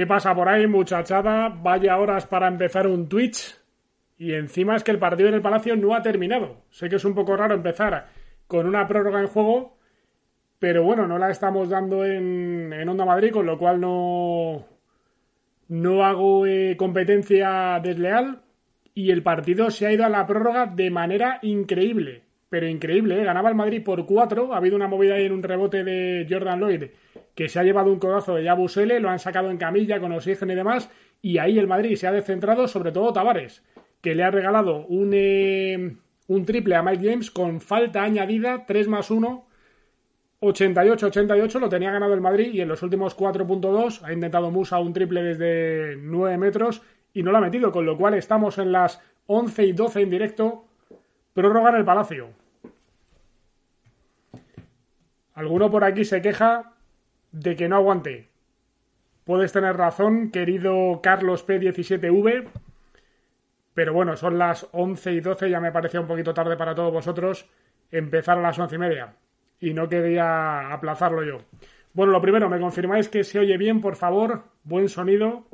¿Qué pasa por ahí, muchachada? Vaya horas para empezar un Twitch. Y encima es que el partido en el Palacio no ha terminado. Sé que es un poco raro empezar con una prórroga en juego, pero bueno, no la estamos dando en, en Onda Madrid, con lo cual no, no hago eh, competencia desleal. Y el partido se ha ido a la prórroga de manera increíble. Pero increíble, ¿eh? ganaba el Madrid por cuatro. Ha habido una movida ahí en un rebote de Jordan Lloyd que se ha llevado un codazo de Yabusele, lo han sacado en camilla con oxígeno y demás. Y ahí el Madrid se ha descentrado, sobre todo Tavares, que le ha regalado un, eh, triple a Mike James con falta añadida, 3 más 1 88-88 lo tenía ganado el Madrid y en los últimos 4.2 ha intentado Musa un triple desde 9 metros y no lo ha metido, con lo cual estamos en las 11 y 12 en directo. Prórroga en el Palacio. Alguno por aquí se queja de que no aguante. Puedes tener razón, querido Carlos P17V, pero bueno, son las 11 y 12, ya me parecía un poquito tarde para todos vosotros empezar a las 11 y media y no quería aplazarlo yo. Bueno, lo primero, me confirmáis que se oye bien, por favor, buen sonido.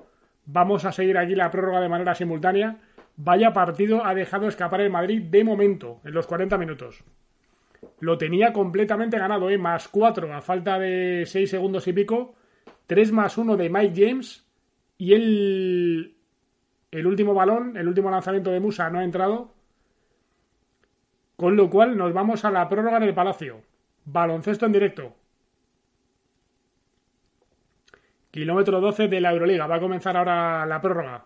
Vamos a seguir aquí la prórroga de manera simultánea. Vaya partido ha dejado escapar el Madrid de momento, en los 40 minutos. Lo tenía completamente ganado, ¿eh? Más 4 a falta de 6 segundos y pico. 3 más 1 de Mike James. Y el, el último balón, el último lanzamiento de Musa no ha entrado. Con lo cual nos vamos a la prórroga en el Palacio. Baloncesto en directo. Kilómetro 12 de la Euroliga. Va a comenzar ahora la prórroga.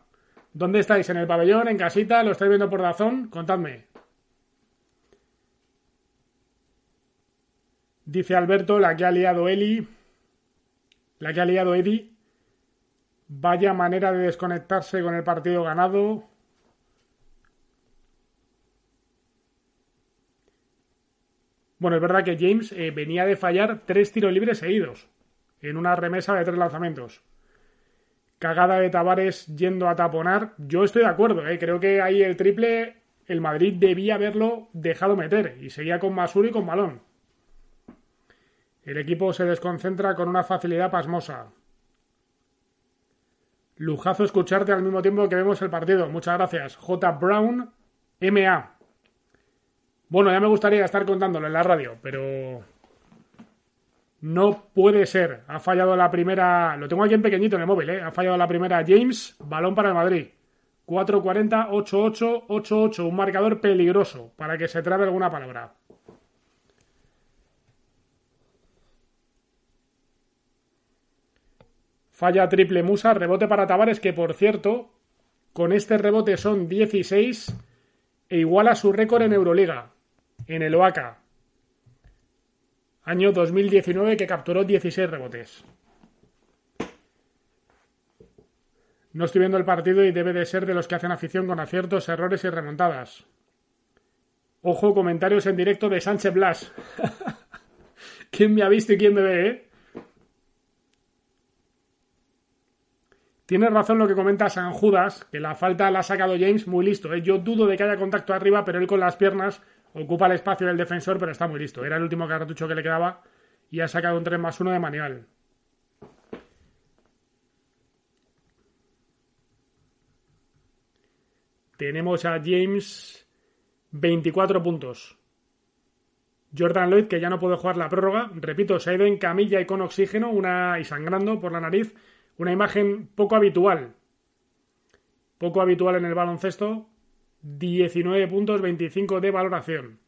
¿Dónde estáis? ¿En el pabellón? ¿En casita? ¿Lo estáis viendo por Dazón? Contadme. Dice Alberto, la que ha liado Eli. La que ha liado Eddie. Vaya manera de desconectarse con el partido ganado. Bueno, es verdad que James eh, venía de fallar tres tiros libres seguidos en una remesa de tres lanzamientos. Cagada de Tavares yendo a taponar. Yo estoy de acuerdo, eh. creo que ahí el triple el Madrid debía haberlo dejado meter y seguía con Masuri y con balón. El equipo se desconcentra con una facilidad pasmosa. Lujazo escucharte al mismo tiempo que vemos el partido. Muchas gracias. J. Brown, MA. Bueno, ya me gustaría estar contándolo en la radio, pero no puede ser. Ha fallado la primera. Lo tengo aquí en pequeñito en el móvil, ¿eh? Ha fallado la primera James. Balón para el Madrid. 4-40, 8-8, 8-8. Un marcador peligroso para que se trabe alguna palabra. Falla triple Musa. Rebote para Tavares, que por cierto, con este rebote son 16 e iguala su récord en Euroliga en el OACA. Año 2019 que capturó 16 rebotes. No estoy viendo el partido y debe de ser de los que hacen afición con aciertos, errores y remontadas. Ojo, comentarios en directo de Sánchez Blas. ¿Quién me ha visto y quién me ve, eh? Tienes razón lo que comenta San Judas, que la falta la ha sacado James muy listo. ¿eh? Yo dudo de que haya contacto arriba, pero él con las piernas Ocupa el espacio del defensor, pero está muy listo. Era el último cartucho que le quedaba y ha sacado un 3 más 1 de manual. Tenemos a James 24 puntos. Jordan Lloyd, que ya no puede jugar la prórroga. Repito, se ha ido en camilla y con oxígeno una, y sangrando por la nariz. Una imagen poco habitual. Poco habitual en el baloncesto. 19 puntos, 25 de valoración.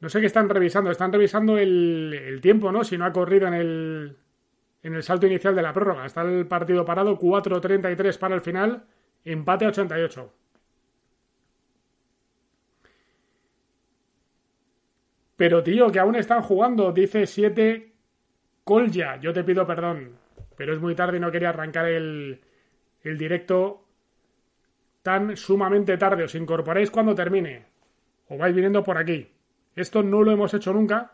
No sé qué están revisando. Están revisando el, tiempo, ¿no? Si no ha corrido en el, en el salto inicial de la prórroga. Está el partido parado, 4.33 para el final, empate 88. Pero tío, que aún están jugando, dice 7 Colja. Yo te pido perdón, pero es muy tarde y no quería arrancar el, el directo tan sumamente tarde. Os incorporáis cuando termine. O vais viniendo por aquí. Esto no lo hemos hecho nunca.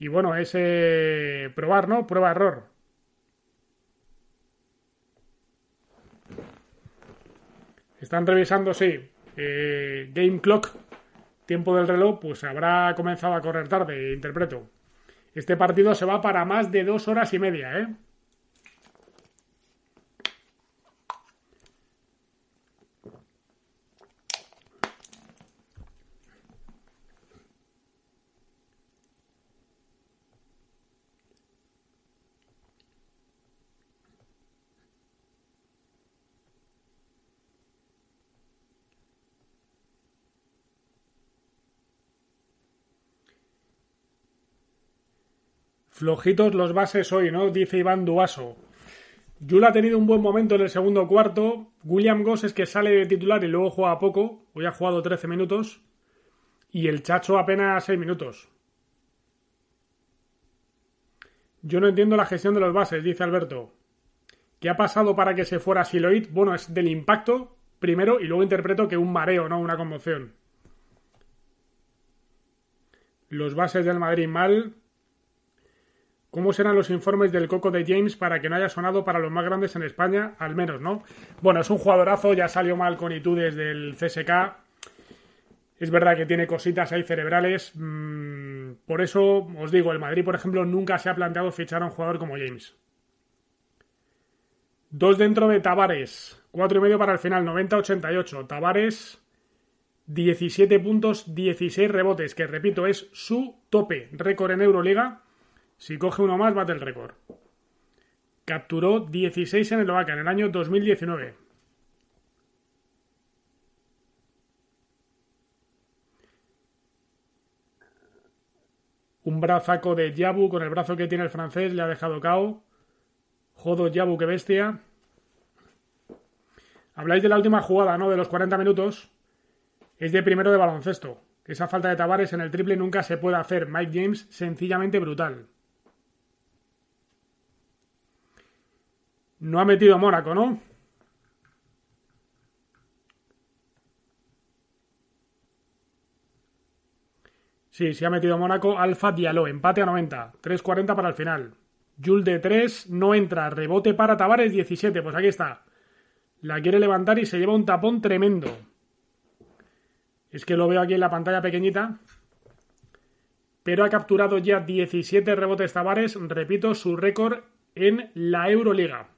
Y bueno, es eh, probar, ¿no? Prueba-error. Están revisando, sí. Eh, game clock, tiempo del reloj, pues habrá comenzado a correr tarde, interpreto. Este partido se va para más de dos horas y media, ¿eh? Flojitos los bases hoy, ¿no? Dice Iván Duaso. Yul ha tenido un buen momento en el segundo cuarto. William Goss es que sale de titular y luego juega poco. Hoy ha jugado 13 minutos. Y el Chacho apenas 6 minutos. Yo no entiendo la gestión de los bases, dice Alberto. ¿Qué ha pasado para que se fuera Siloid? Bueno, es del impacto primero y luego interpreto que un mareo, no una conmoción. Los bases del Madrid mal. ¿Cómo serán los informes del Coco de James para que no haya sonado para los más grandes en España? Al menos, ¿no? Bueno, es un jugadorazo, ya salió mal con itudes del CSK. Es verdad que tiene cositas ahí cerebrales. Mm, por eso os digo, el Madrid, por ejemplo, nunca se ha planteado fichar a un jugador como James. Dos dentro de Tavares. Cuatro y medio para el final, 90-88. Tavares, 17 puntos, 16 rebotes, que repito, es su tope. Récord en Euroliga si coge uno más, bate el récord. Capturó 16 en el Oaxaca en el año 2019. Un brazaco de Yabu con el brazo que tiene el francés le ha dejado cao. Jodo Yabu, qué bestia. Habláis de la última jugada, ¿no? De los 40 minutos. Es de primero de baloncesto. Esa falta de Tavares en el triple nunca se puede hacer. Mike James, sencillamente brutal. No ha metido Mónaco, ¿no? Sí, sí ha metido Mónaco. Alfa Diallo, empate a 90. 3.40 para el final. Jul de 3 no entra. Rebote para Tavares 17. Pues aquí está. La quiere levantar y se lleva un tapón tremendo. Es que lo veo aquí en la pantalla pequeñita. Pero ha capturado ya 17 rebotes Tavares. Repito, su récord en la Euroliga.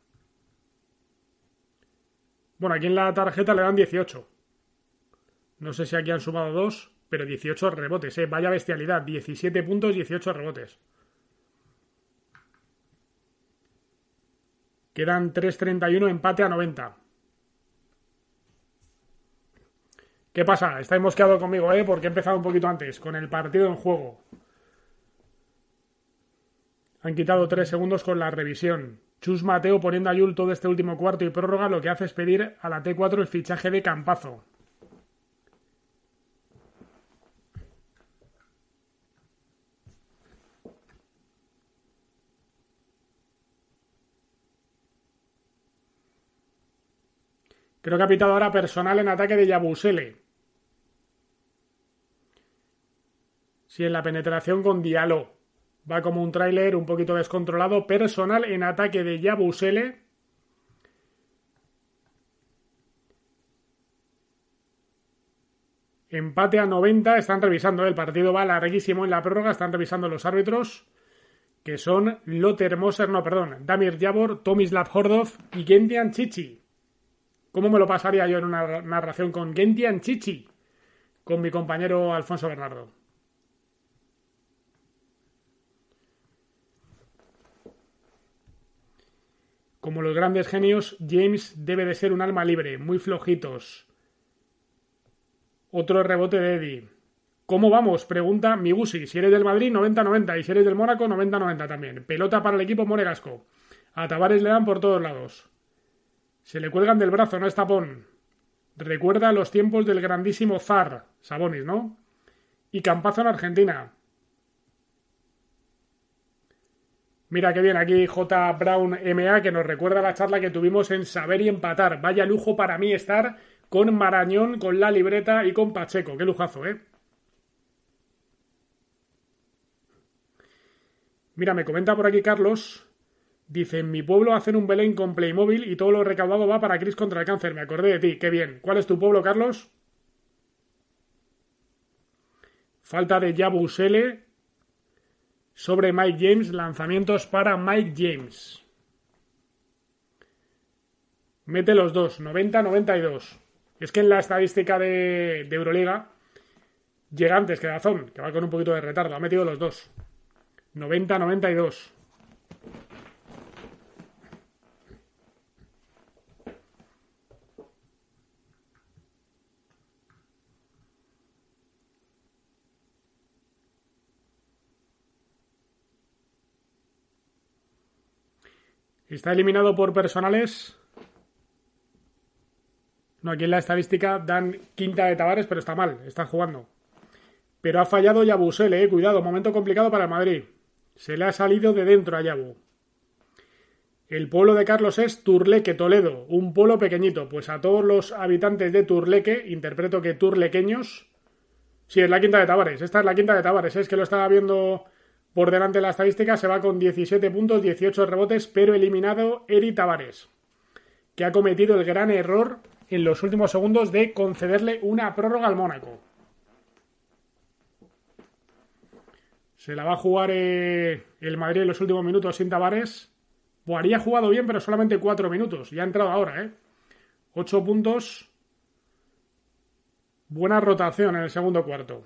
Bueno, aquí en la tarjeta le dan 18. No sé si aquí han sumado dos, pero 18 rebotes, ¿eh? Vaya bestialidad. 17 puntos, 18 rebotes. Quedan 3.31, empate a 90. ¿Qué pasa? Estáis mosqueados conmigo, ¿eh? Porque he empezado un poquito antes, con el partido en juego. Han quitado 3 segundos con la revisión. Chus Mateo poniendo a Yul todo este último cuarto y prórroga lo que hace es pedir a la T4 el fichaje de Campazo. Creo que ha pitado ahora personal en ataque de Yabusele. Sí, en la penetración con Diallo. Va como un tráiler un poquito descontrolado. Personal en ataque de Yabusele. Empate a 90. Están revisando. El partido va larguísimo en la prórroga. Están revisando los árbitros. Que son Lothar Moser, no, perdón. Damir Yabor, Tomislav Hordov y Gentian Chichi. ¿Cómo me lo pasaría yo en una narración con Gentian Chichi? Con mi compañero Alfonso Bernardo. Como los grandes genios, James debe de ser un alma libre, muy flojitos. Otro rebote de Eddie. ¿Cómo vamos? Pregunta Migusi. Si eres del Madrid, 90-90. Y si eres del Mónaco, 90-90 también. Pelota para el equipo monegasco. A Tavares le dan por todos lados. Se le cuelgan del brazo, no es tapón. Recuerda los tiempos del grandísimo zar, Sabonis, ¿no? Y Campazo en Argentina. Mira qué bien, aquí J. Brown MA que nos recuerda la charla que tuvimos en Saber y Empatar. Vaya lujo para mí estar con Marañón, con la libreta y con Pacheco. Qué lujazo, ¿eh? Mira, me comenta por aquí Carlos. Dice, en mi pueblo hacen un Belén con Playmobil y todo lo recaudado va para Cris contra el cáncer. Me acordé de ti, qué bien. ¿Cuál es tu pueblo, Carlos? Falta de Yabusele sobre Mike James, lanzamientos para Mike James. Mete los dos, 90-92. Es que en la estadística de, Euroliga llega antes que Dazón, que va con un poquito de retardo. Ha metido los dos. 90-92. Está eliminado por personales. No, aquí en la estadística dan quinta de Tavares, pero está mal, está jugando. Pero ha fallado Yabusele, eh, cuidado, momento complicado para el Madrid. Se le ha salido de dentro a Yabu. El pueblo de Carlos es Turleque, Toledo, un pueblo pequeñito. Pues a todos los habitantes de Turleque, interpreto que turlequeños. Sí, es la quinta de Tavares. Esta es la quinta de Tavares. Es que lo estaba viendo por delante de la estadística. Se va con 17 puntos, 18 rebotes, pero eliminado Eri Tavares, que ha cometido el gran error en los últimos segundos de concederle una prórroga al Mónaco. Se la va a jugar eh, el Madrid en los últimos minutos sin Tavares. Buah, jugado bien, pero solamente cuatro minutos. Ya ha entrado ahora, ¿eh? Ocho puntos. Buena rotación en el segundo cuarto.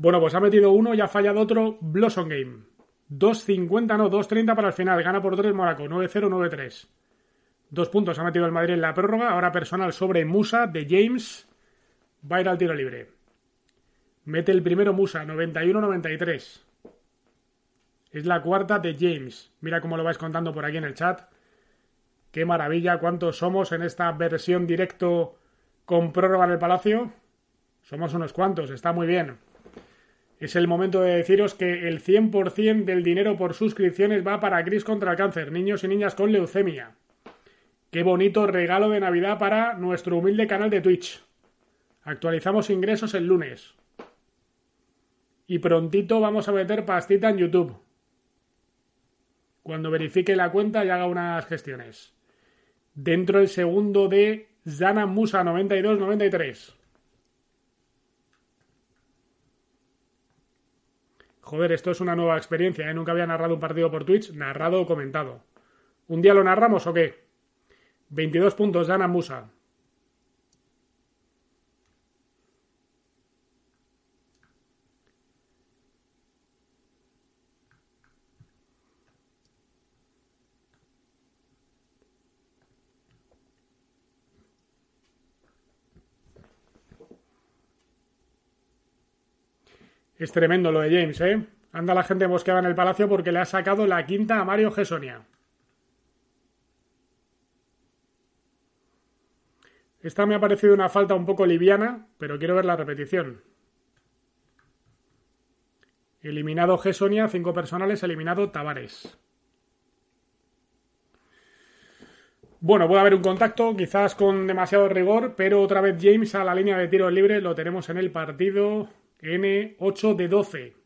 Bueno, pues ha metido uno y ha fallado otro. Blossom Game. 2.50, no, 2.30 para el final. Gana por 3 Monaco. 9-0, 9-3. Dos puntos ha metido el Madrid en la prórroga. Ahora personal sobre Musa de James. Va a ir al tiro libre. Mete el primero Musa, 91-93. Es la cuarta de James. Mira cómo lo vais contando por aquí en el chat. Qué maravilla, cuántos somos en esta versión directo con prórroga en el Palacio. Somos unos cuantos, está muy bien. Es el momento de deciros que el 100% del dinero por suscripciones va para Cris contra el cáncer, niños y niñas con leucemia. Qué bonito regalo de Navidad para nuestro humilde canal de Twitch. Actualizamos ingresos el lunes. Y prontito vamos a meter pastita en YouTube. Cuando verifique la cuenta y haga unas gestiones. Dentro del segundo de Zana Musa 92-93. Joder, esto es una nueva experiencia, ¿eh? Nunca había narrado un partido por Twitch, narrado o comentado. ¿Un día lo narramos o qué? 22 puntos de Ana Musa. Es tremendo lo de James, ¿eh? Anda la gente bosqueada en el palacio porque le ha sacado la quinta a Mario Gesonia. Esta me ha parecido una falta un poco liviana, pero quiero ver la repetición. Eliminado Gesonia, cinco personales, eliminado Tavares. Bueno, puede haber un contacto, quizás con demasiado rigor, pero otra vez James a la línea de tiro libre, lo tenemos en el partido. N8 de 12.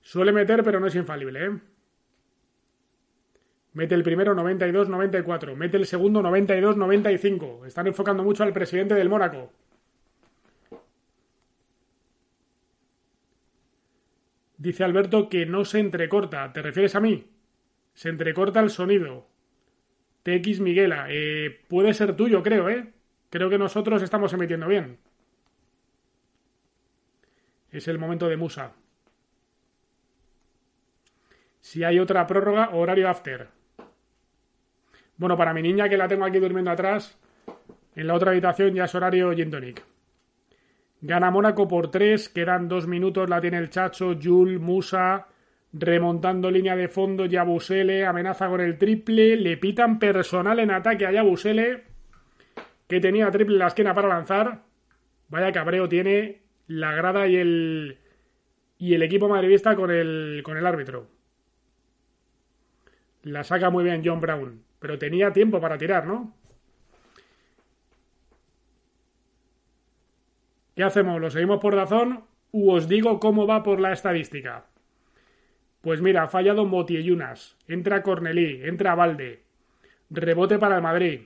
Suele meter, pero no es infalible, ¿eh? Mete el primero 92-94. Mete el segundo 92-95. Están enfocando mucho al presidente del Mónaco. Dice Alberto que no se entrecorta. ¿Te refieres a mí? Se entrecorta el sonido. TX Miguela. Eh, puede ser tuyo, creo, ¿eh? Creo que nosotros estamos emitiendo bien. Es el momento de Musa. Si hay otra prórroga, horario after. Bueno, para mi niña que la tengo aquí durmiendo atrás, en la otra habitación ya es horario gin Gana Mónaco por 3, quedan dos minutos, la tiene el Chacho, Jul, Musa, remontando línea de fondo, Yabusele, amenaza con el triple, le pitan personal en ataque a Yabusele, que tenía triple en la esquina para lanzar. Vaya cabreo tiene la grada y el, y el equipo madridista con el, con el árbitro. La saca muy bien John Brown, pero tenía tiempo para tirar, ¿no? ¿Qué hacemos? ¿Lo seguimos por razón u os digo cómo va por la estadística? Pues mira, ha fallado Motiellunas, entra Cornelí, entra Valde, rebote para el Madrid,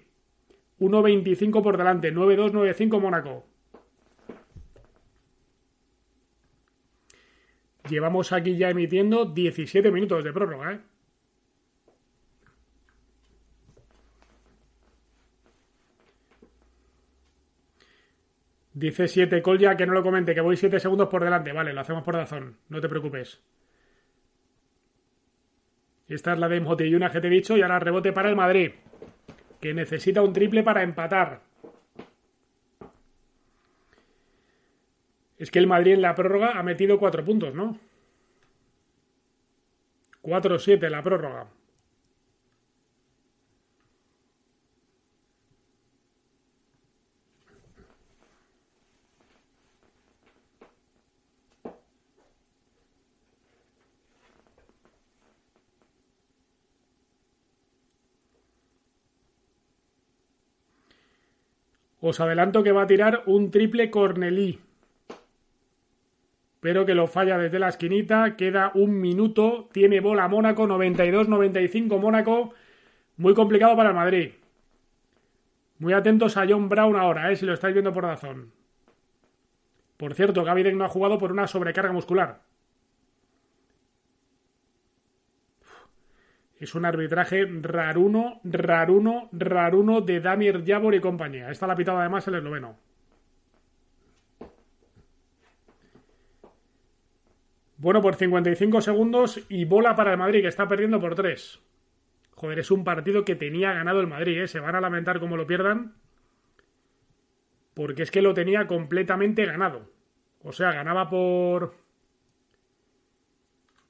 1.25 por delante, 9-2, 9-5 Mónaco. Llevamos aquí ya emitiendo 17 minutos de prórroga, ¿eh? Dice 7 Colja que no lo comente, que voy 7 segundos por delante. Vale, lo hacemos por razón, no te preocupes. Esta es la de Motilluna que te he dicho y ahora rebote para el Madrid, que necesita un triple para empatar. Es que el Madrid en la prórroga ha metido cuatro puntos, ¿no? 4-7 en la prórroga. Os adelanto que va a tirar un triple Cornelí. Pero que lo falla desde la esquinita. Queda un minuto. Tiene bola Mónaco. 92-95 Mónaco. Muy complicado para el Madrid. Muy atentos a John Brown ahora, eh, si lo estáis viendo por razón. Por cierto, Gavidec no ha jugado por una sobrecarga muscular. Es un arbitraje raruno, raruno, raruno de Damir Javor y compañía. Esta la pitado además el esloveno. Bueno, por 55 segundos y bola para el Madrid, que está perdiendo por 3. Joder, es un partido que tenía ganado el Madrid, ¿eh? Se van a lamentar como lo pierdan. Porque es que lo tenía completamente ganado. O sea, ganaba por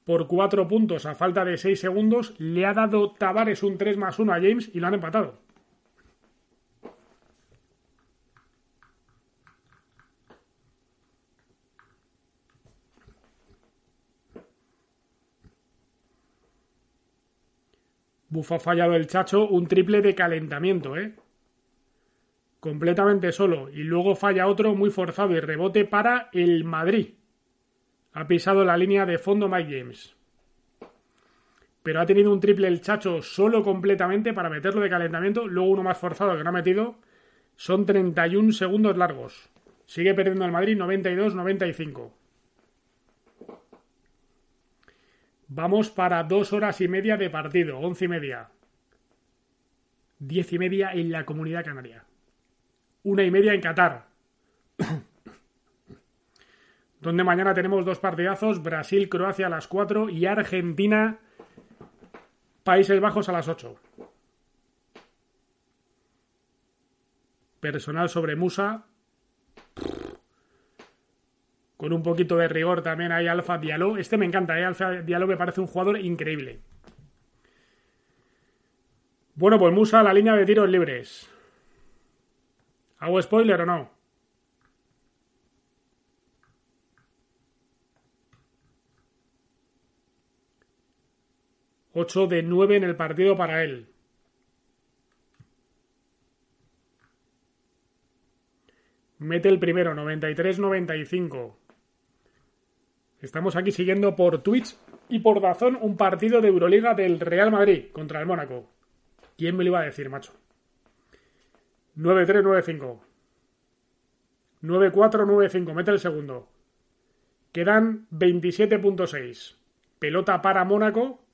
por cuatro puntos a falta de seis segundos. Le ha dado Tavares un 3 más 1 a James y lo han empatado. Buf, ha fallado el Chacho un triple de calentamiento, ¿eh? Completamente solo. Y luego falla otro muy forzado y rebote para el Madrid. Ha pisado la línea de fondo Mike James. Pero ha tenido un triple el Chacho solo completamente para meterlo de calentamiento. Luego uno más forzado que no ha metido. Son 31 segundos largos. Sigue perdiendo el Madrid 92-95. Vamos para dos horas y media de partido. Once y media. Diez y media en la comunidad canaria. Una y media en Qatar donde mañana tenemos dos partidazos, Brasil-Croacia a las 4 y Argentina-Países Bajos a las 8. Personal sobre Musa. Con un poquito de rigor también hay Alfa Diallo. Este me encanta, ¿eh? Alfa Diallo me parece un jugador increíble. Bueno, pues Musa, la línea de tiros libres. ¿Hago spoiler o no? 8 de 9 en el partido para él. Mete el primero, 93-95. Estamos aquí siguiendo por Twitch y por Dazón un partido de Euroliga del Real Madrid contra el Mónaco. ¿Quién me lo iba a decir, macho? 9-3-9-5. 9-4-9-5. Mete el segundo. Quedan 27.6. Pelota para Mónaco.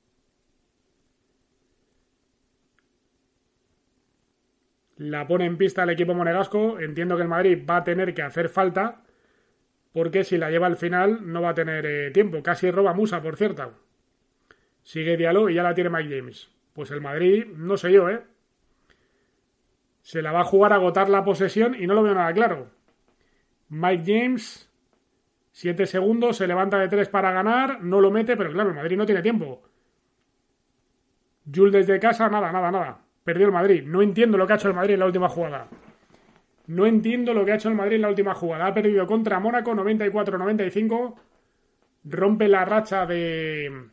la pone en pista el equipo monegasco. Entiendo que el Madrid va a tener que hacer falta, porque si la lleva al final no va a tener eh, tiempo. Casi roba Musa, por cierto. Sigue Diallo y ya la tiene Mike James. Pues el Madrid, no sé yo, ¿eh? Se la va a jugar a agotar la posesión y no lo veo nada claro. Mike James, 7 segundos, se levanta de 3 para ganar, no lo mete, pero claro, el Madrid no tiene tiempo. Jules desde casa, nada, nada, nada perdió el Madrid. No entiendo lo que ha hecho el Madrid en la última jugada. No entiendo lo que ha hecho el Madrid en la última jugada. Ha perdido contra Mónaco 94-95. Rompe la racha de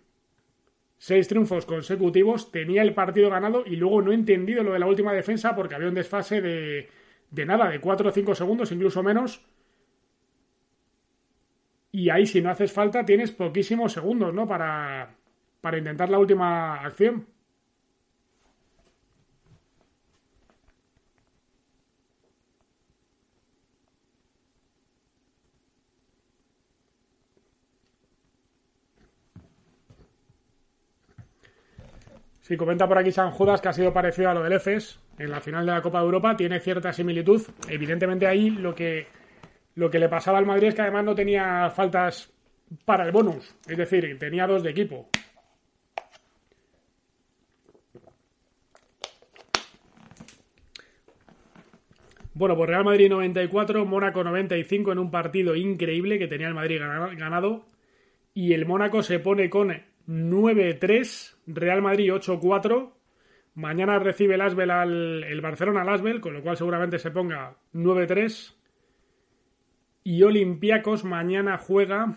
seis triunfos consecutivos. Tenía el partido ganado y luego no he entendido lo de la última defensa porque había un desfase de, de nada, de 4 o 5 segundos, incluso menos. Y ahí, si no haces falta, tienes poquísimos segundos, ¿no? Para, para intentar la última acción. Y comenta por aquí San Judas que ha sido parecido a lo del EFES en la final de la Copa de Europa, tiene cierta similitud. Evidentemente ahí lo que, lo que le pasaba al Madrid es que además no tenía faltas para el bonus, es decir, tenía dos de equipo. Bueno, pues Real Madrid 94, Mónaco 95 en un partido increíble que tenía el Madrid ganado. Y el Mónaco se pone con 9-3 Real Madrid 8-4. Mañana recibe el Asbel al el Barcelona al Asbel, con lo cual seguramente se ponga 9-3. Y Olympiacos mañana juega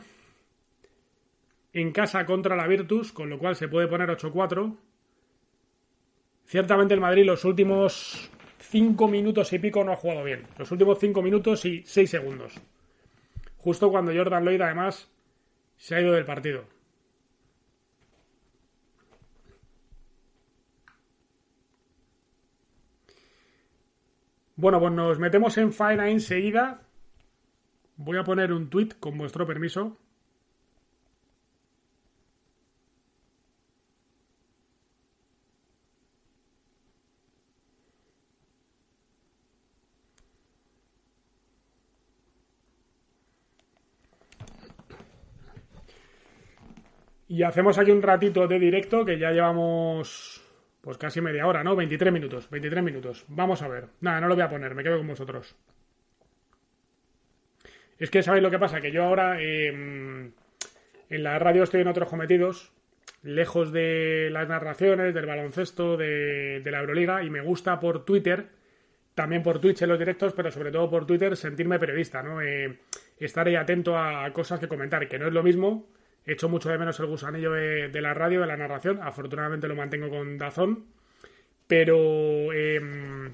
en casa contra la Virtus, con lo cual se puede poner 8-4. Ciertamente el Madrid los últimos 5 minutos y pico no ha jugado bien. Los últimos 5 minutos y 6 segundos. Justo cuando Jordan Lloyd además se ha ido del partido. Bueno, pues nos metemos en faena enseguida. Voy a poner un tweet con vuestro permiso. Y hacemos aquí un ratito de directo que ya llevamos pues casi media hora, ¿no? 23 minutos, 23 minutos. Vamos a ver. Nada, no lo voy a poner, me quedo con vosotros. Es que sabéis lo que pasa, que yo ahora em, en la radio estoy en otros cometidos, lejos de las narraciones, del baloncesto, de, la Euroliga, y me gusta por Twitter, también por Twitch en los directos, pero sobre todo por Twitter, sentirme periodista, ¿no? Eh, estar ahí atento a cosas que comentar, que no es lo mismo He hecho mucho de menos el gusanillo de, la radio, de la narración. Afortunadamente lo mantengo con Dazón. Pero em,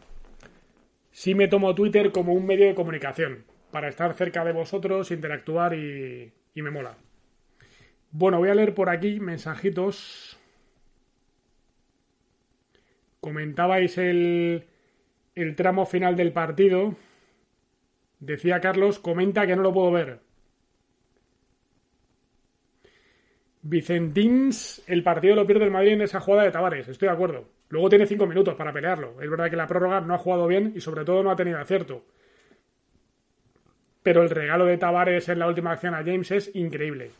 sí me tomo Twitter como un medio de comunicación. Para estar cerca de vosotros, interactuar y, y me mola. Bueno, voy a leer por aquí mensajitos. Comentabais el, el tramo final del partido. Decía Carlos, comenta que no lo puedo ver. Vicentins, el partido lo pierde el Madrid en esa jugada de Tavares, estoy de acuerdo. Luego tiene cinco minutos para pelearlo. Es verdad que la prórroga no ha jugado bien y sobre todo no ha tenido acierto. Pero el regalo de Tavares en la última acción a James es increíble.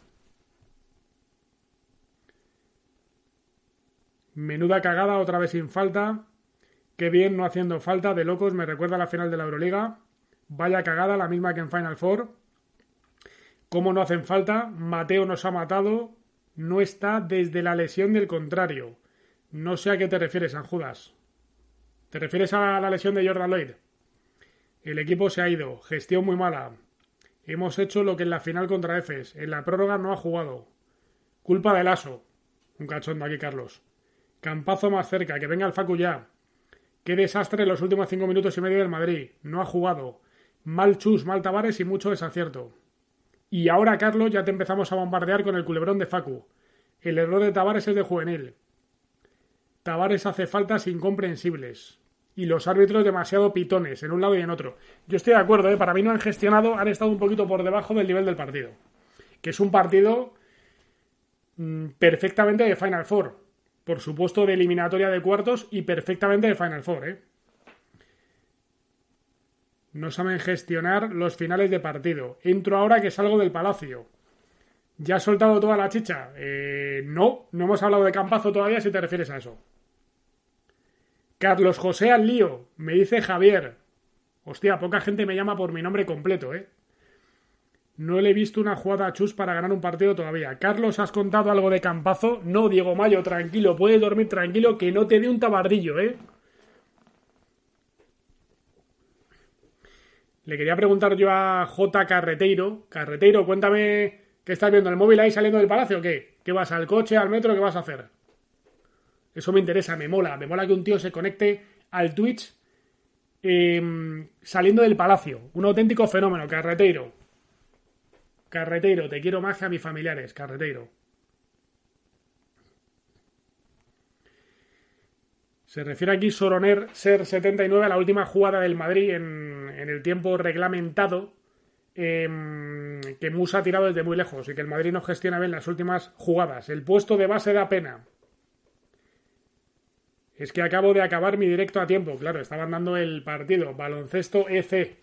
Menuda cagada, otra vez sin falta. Qué bien no haciendo falta, de locos, me recuerda la final de la Euroliga. Vaya cagada, la misma que en Final Four. ¿Cómo no hacen falta? Mateo nos ha matado no está desde la lesión del contrario. No sé a qué te refieres, San Judas. ¿Te refieres a la lesión de Jordan Lloyd? El equipo se ha ido, gestión muy mala. Hemos hecho lo que en la final contra Efes. En la prórroga no ha jugado. Culpa del aso. Un cachondo aquí, Carlos. Campazo más cerca, que venga el Facu ya. Qué desastre en los últimos cinco minutos y medio del Madrid. No ha jugado. Mal chus, mal Tavares y mucho desacierto. Y ahora, Carlos, ya te empezamos a bombardear con el culebrón de Facu. El error de Tavares es de juvenil. Tavares hace faltas incomprensibles. Y los árbitros demasiado pitones, en un lado y en otro. Yo estoy de acuerdo, ¿eh? para mí no han gestionado, han estado un poquito por debajo del nivel del partido. Que es un partido mm, perfectamente de Final Four. Por supuesto, de eliminatoria de cuartos y perfectamente de Final Four, ¿eh? No saben gestionar los finales de partido. Entro ahora que salgo del palacio. ¿Ya has soltado toda la chicha? Eh, no, no hemos hablado de campazo todavía si te refieres a eso. Carlos José al lío, me dice Javier. Hostia, poca gente me llama por mi nombre completo, ¿eh? No le he visto una jugada a Chus para ganar un partido todavía. Carlos, ¿has contado algo de campazo? No, Diego Mayo, tranquilo, puedes dormir tranquilo, que no te dé un tabardillo, ¿eh? Le quería preguntar yo a J. Carreteiro. Carreteiro, cuéntame qué estás viendo el móvil ahí saliendo del palacio o qué. ¿Qué vas al coche, al metro? ¿Qué vas a hacer? Eso me interesa, me mola. Me mola que un tío se conecte al Twitch em, saliendo del palacio. Un auténtico fenómeno, Carreteiro. Carreteiro, te quiero más que a mis familiares, Carreteiro. Se refiere aquí Soroner Ser 79 a la última jugada del Madrid en, el tiempo reglamentado em, que Musa ha tirado desde muy lejos y que el Madrid no gestiona bien las últimas jugadas. El puesto de base da pena. Es que acabo de acabar mi directo a tiempo. Claro, estaban dando el partido. Baloncesto EC.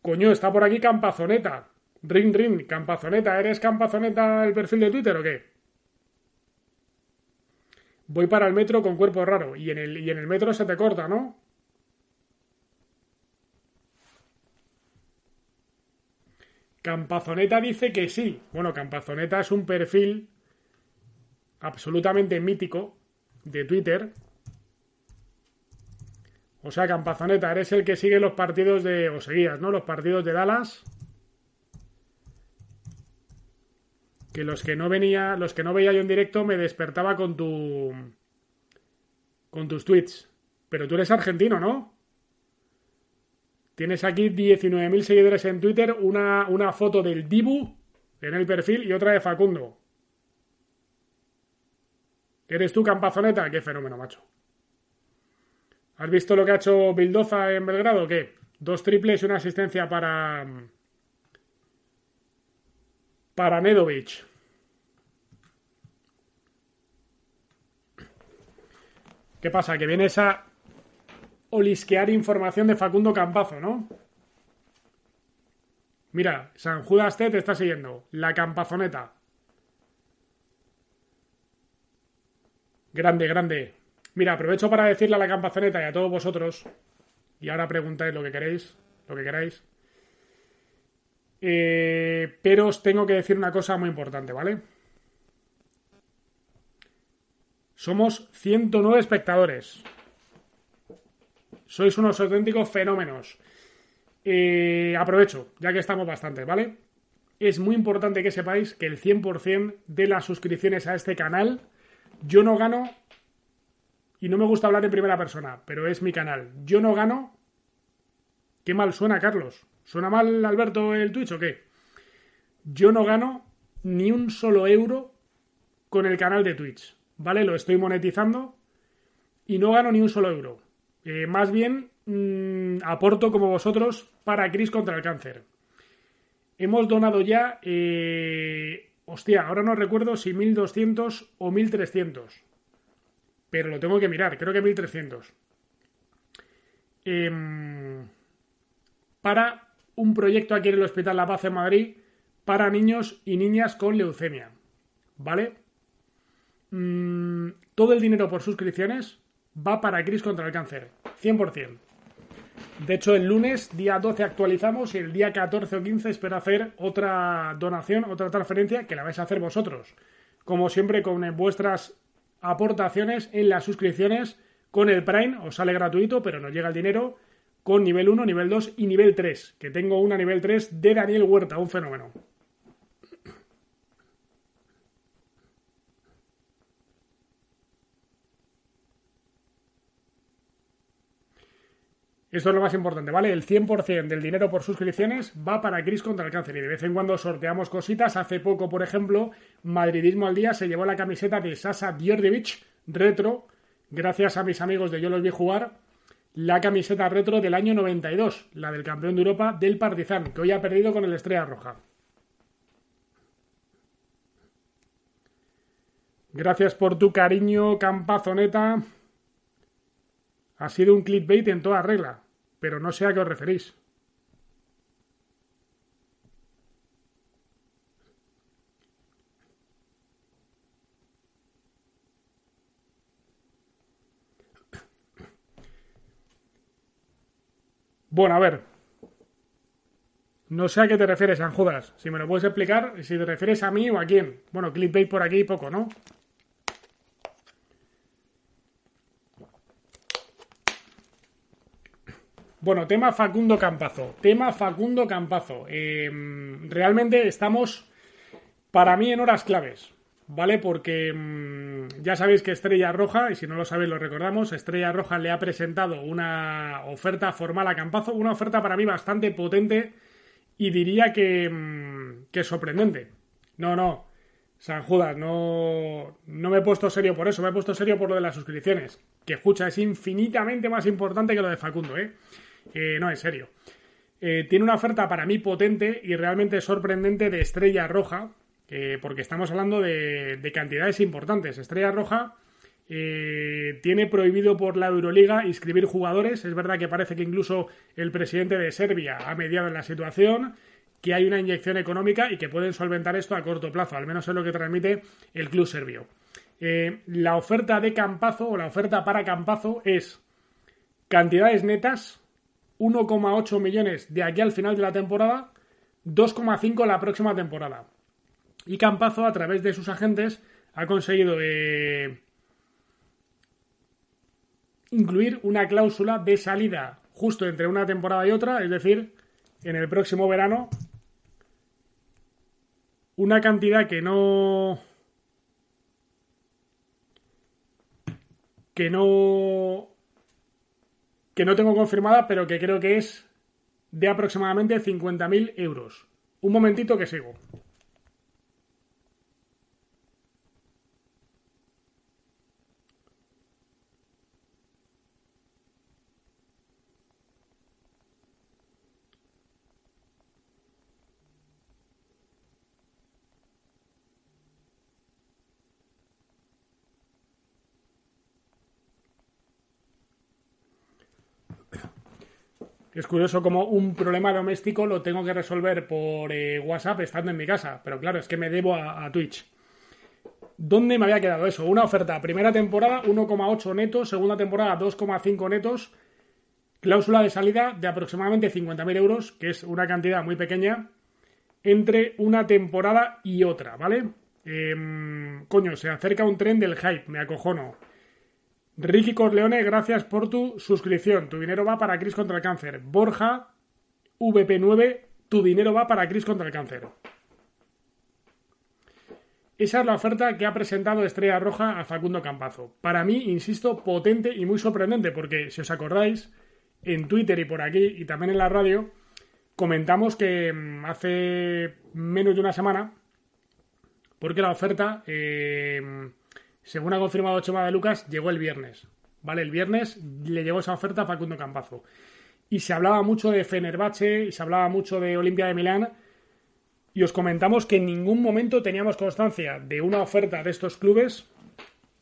Coño, está por aquí Campazoneta. Ring, ring, Campazoneta. ¿Eres Campazoneta el perfil de Twitter o qué? voy para el metro con cuerpo raro y en el, y en el metro se te corta, ¿no? Campazoneta dice que sí. Bueno, Campazoneta es un perfil absolutamente mítico de Twitter. O sea, Campazoneta, eres el que sigue los partidos de. o seguías, ¿no? Los partidos de Dallas. Que los que no venía. Los que no veía yo en directo me despertaba con tu. con tus tweets. Pero tú eres argentino, ¿no? Tienes aquí 19.000 seguidores en Twitter, una, una foto del Dibu en el perfil y otra de Facundo. ¿Eres tú, Campazoneta? Qué fenómeno, macho. ¿Has visto lo que ha hecho Bildoza en Belgrado? ¿Qué? Dos triples y una asistencia para. Para Nedovic. ¿Qué pasa? Que viene esa olisquear información de Facundo Campazo, ¿no? Mira, San Judas T te está siguiendo. La Campazoneta. Grande, grande. Mira, aprovecho para decirle a la Campazoneta y a todos vosotros, y ahora preguntáis lo que queréis, lo que queráis. Eh, pero os tengo que decir una cosa muy importante, ¿vale? Somos 109 espectadores. Sois unos auténticos fenómenos. Eh, aprovecho, ya que estamos bastante, ¿vale? Es muy importante que sepáis que el 100% de las suscripciones a este canal, yo no gano, y no me gusta hablar en primera persona, pero es mi canal, yo no gano... Qué mal suena, Carlos. ¿Suena mal, Alberto, el Twitch o qué? Yo no gano ni un solo euro con el canal de Twitch, ¿vale? Lo estoy monetizando y no gano ni un solo euro. Eh, más bien mm, aporto como vosotros para Cris contra el cáncer. Hemos donado ya, eh, hostia, ahora no recuerdo si 1200 o 1300. Pero lo tengo que mirar, creo que 1300. Em, para un proyecto aquí en el Hospital La Paz en Madrid para niños y niñas con leucemia. ¿Vale? Mm, todo el dinero por suscripciones va para Cris contra el cáncer. 100%. De hecho, el lunes, día 12, actualizamos y el día 14 o 15 espero hacer otra donación, otra transferencia que la vais a hacer vosotros. Como siempre, con vuestras aportaciones en las suscripciones con el Prime, os sale gratuito, pero no llega el dinero con nivel 1, nivel 2 y nivel 3, que tengo una nivel 3 de Daniel Huerta, un fenómeno. Esto es lo más importante, ¿vale? El 100% del dinero por suscripciones va para Cris contra el cáncer y de vez en cuando sorteamos cositas. Hace poco, por ejemplo, Madridismo al Día se llevó la camiseta de Sasa Djordjevic retro, gracias a mis amigos de Yo los vi jugar, la camiseta retro del año 92, la del campeón de Europa del Partizan, que hoy ha perdido con el Estrella Roja. Gracias por tu cariño, Campazoneta. Ha sido un clickbait en toda regla pero no sé a qué os referís. Bueno, a ver. No sé a qué te refieres, San Judas. Si me lo puedes explicar, si te refieres a mí o a quién. Bueno, clickbait por aquí poco, ¿no? Bueno, tema Facundo Campazo. Tema Facundo Campazo. Eh, realmente estamos, para mí, en horas claves. ¿Vale? Porque mm, ya sabéis que Estrella Roja, y si no lo sabéis lo recordamos, Estrella Roja le ha presentado una oferta formal a Campazo, una oferta para mí bastante potente y diría que, mm, que sorprendente. No, no, San Judas, no, no me he puesto serio por eso, me he puesto serio por lo de las suscripciones, que escucha, es infinitamente más importante que lo de Facundo, ¿eh? no, en serio. Eh, tiene una oferta para mí potente y realmente sorprendente de Estrella Roja, porque estamos hablando de, cantidades importantes. Estrella Roja eh, tiene prohibido por la Euroliga inscribir jugadores. Es verdad que parece que incluso el presidente de Serbia ha mediado en la situación, que hay una inyección económica y que pueden solventar esto a corto plazo, al menos es lo que transmite el club serbio. Eh, la oferta de Campazo o la oferta para Campazo es cantidades netas 1,8 millones de aquí al final de la temporada, 2,5 la próxima temporada. Y Campazo, a través de sus agentes, ha conseguido eh, incluir una cláusula de salida justo entre una temporada y otra, es decir, en el próximo verano, una cantidad que no que no que no tengo confirmada, pero que creo que es de aproximadamente 50.000 euros. Un momentito que sigo. Es curioso como un problema doméstico lo tengo que resolver por eh, WhatsApp estando en mi casa, pero claro, es que me debo a, Twitch. ¿Dónde me había quedado eso? Una oferta, primera temporada 1,8 netos, segunda temporada 2,5 netos, cláusula de salida de aproximadamente 50.000 euros, que es una cantidad muy pequeña, entre una temporada y otra, ¿vale? Em, coño, se acerca un tren del hype, me acojono. Ricky Corleone, gracias por tu suscripción. Tu dinero va para Cris contra el cáncer. Borja, VP9, tu dinero va para Cris contra el cáncer. Esa es la oferta que ha presentado Estrella Roja a Facundo Campazo. Para mí, insisto, potente y muy sorprendente, porque si os acordáis, en Twitter y por aquí y también en la radio, comentamos que mm, hace menos de una semana, porque la oferta eh, según ha confirmado Chema de Lucas, llegó el viernes. ¿Vale? El viernes le llegó esa oferta a Facundo Campazo. Y se hablaba mucho de Fenerbahce y se hablaba mucho de Olimpia de Milán. Y os comentamos que en ningún momento teníamos constancia de una oferta de estos clubes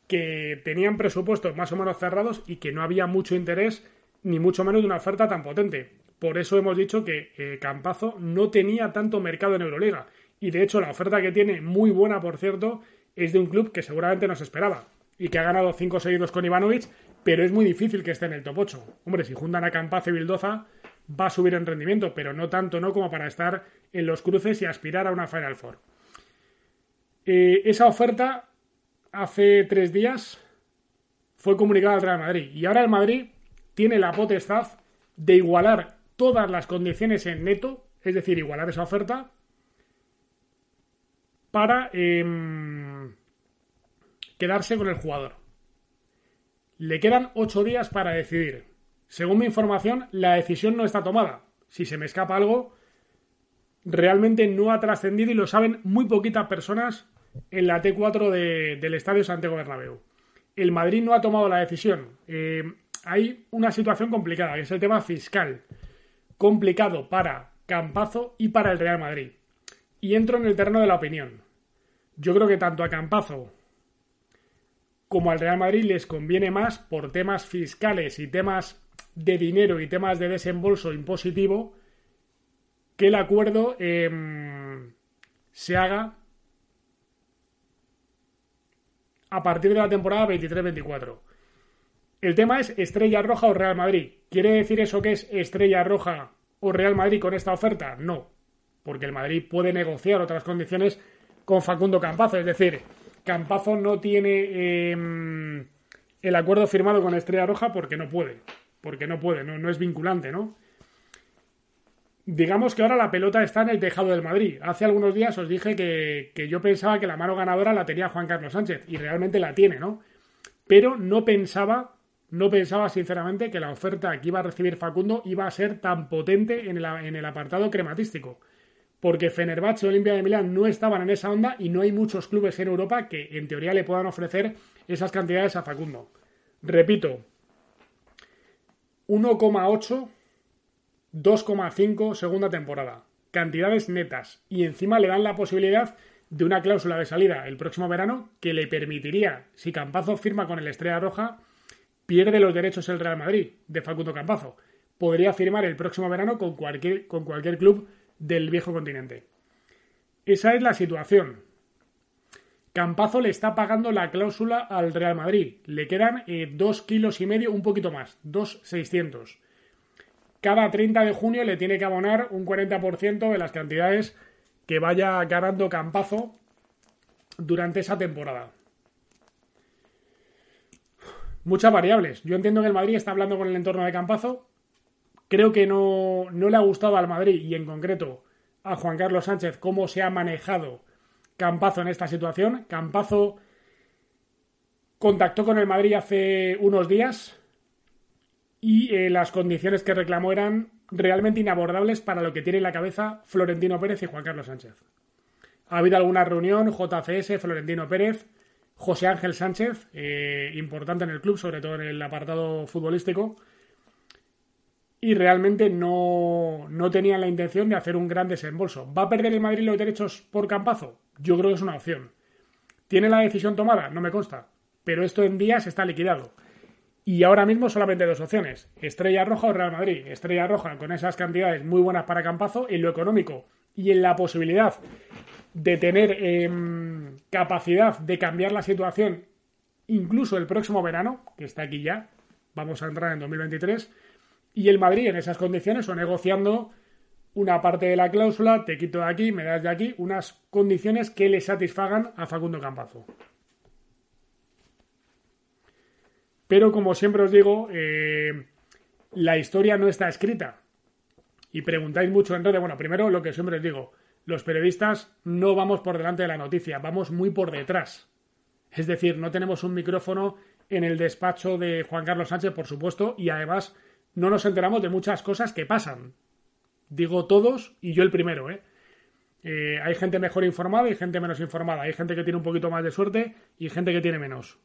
que tenían presupuestos más o menos cerrados y que no había mucho interés, ni mucho menos de una oferta tan potente. Por eso hemos dicho que eh, Campazo no tenía tanto mercado en Euroliga. Y de hecho, la oferta que tiene, muy buena por cierto, es de un club que seguramente no se esperaba y que ha ganado cinco seguidos con Ivanovic, pero es muy difícil que esté en el top 8. Hombre, si juntan a Campaz y Bildoza, va a subir en rendimiento, pero no tanto no como para estar en los cruces y aspirar a una Final Four. Eh, esa oferta hace tres días fue comunicada al Real Madrid y ahora el Madrid tiene la potestad de igualar todas las condiciones en neto, es decir, igualar esa oferta para em, quedarse con el jugador. Le quedan ocho días para decidir. Según mi información, la decisión no está tomada. Si se me escapa algo, realmente no ha trascendido y lo saben muy poquitas personas en la T4 del Estadio Santiago Bernabéu. El Madrid no ha tomado la decisión. Em, hay una situación complicada, que es el tema fiscal. Complicado para Campazo y para el Real Madrid. Y entro en el terreno de la opinión. Yo creo que tanto a Campazo como al Real Madrid les conviene más por temas fiscales y temas de dinero y temas de desembolso impositivo que el acuerdo em, se haga a partir de la temporada 23-24. El tema es Estrella Roja o Real Madrid. ¿Quiere decir eso que es Estrella Roja o Real Madrid con esta oferta? No, porque el Madrid puede negociar otras condiciones con Facundo Campazo. Es decir, Campazo no tiene em, el acuerdo firmado con Estrella Roja porque no puede. Porque no puede, no, es vinculante, ¿no? Digamos que ahora la pelota está en el tejado del Madrid. Hace algunos días os dije que, yo pensaba que la mano ganadora la tenía Juan Carlos Sánchez y realmente la tiene, ¿no? Pero no pensaba, no pensaba sinceramente que la oferta que iba a recibir Facundo iba a ser tan potente en el apartado crematístico porque Fenerbahce y Olimpia de Milán no estaban en esa onda y no hay muchos clubes en Europa que en teoría le puedan ofrecer esas cantidades a Facundo. Repito, 1,8, 2,5 segunda temporada. Cantidades netas. Y encima le dan la posibilidad de una cláusula de salida el próximo verano que le permitiría, si Campazo firma con el Estrella Roja, pierde los derechos el Real Madrid de Facundo Campazo. Podría firmar el próximo verano con cualquier, con cualquier club del viejo continente. Esa es la situación. Campazo le está pagando la cláusula al Real Madrid. Le quedan eh, dos kilos y medio, un poquito más, dos seiscientos. cada 30 de junio le tiene que abonar un 40% de las cantidades que vaya ganando Campazo durante esa temporada. Muchas variables. Yo entiendo que el Madrid está hablando con el entorno de Campazo. Creo que no, no le ha gustado al Madrid y en concreto a Juan Carlos Sánchez cómo se ha manejado Campazo en esta situación. Campazo contactó con el Madrid hace unos días y eh, las condiciones que reclamó eran realmente inabordables para lo que tiene en la cabeza Florentino Pérez y Juan Carlos Sánchez. Ha habido alguna reunión, JCS, Florentino Pérez, José Ángel Sánchez, eh, importante en el club, sobre todo en el apartado futbolístico, y realmente no, no tenían la intención de hacer un gran desembolso. ¿Va a perder el Madrid los derechos por Campazo? Yo creo que es una opción. ¿Tiene la decisión tomada? No me consta. Pero esto en días está liquidado. Y ahora mismo solamente dos opciones, Estrella Roja o Real Madrid. Estrella Roja con esas cantidades muy buenas para Campazo en lo económico y en la posibilidad de tener em, capacidad de cambiar la situación incluso el próximo verano, que está aquí ya, vamos a entrar en 2023, y el Madrid en esas condiciones o negociando una parte de la cláusula, te quito de aquí, me das de aquí, unas condiciones que le satisfagan a Facundo Campazo. Pero como siempre os digo, eh, la historia no está escrita. Y preguntáis mucho entonces, bueno, primero lo que siempre os digo, los periodistas no vamos por delante de la noticia, vamos muy por detrás. Es decir, no tenemos un micrófono en el despacho de Juan Carlos Sánchez, por supuesto, y además no nos enteramos de muchas cosas que pasan. Digo todos y yo el primero, ¿eh? eh hay gente mejor informada y gente menos informada. Hay gente que tiene un poquito más de suerte y gente que tiene menos.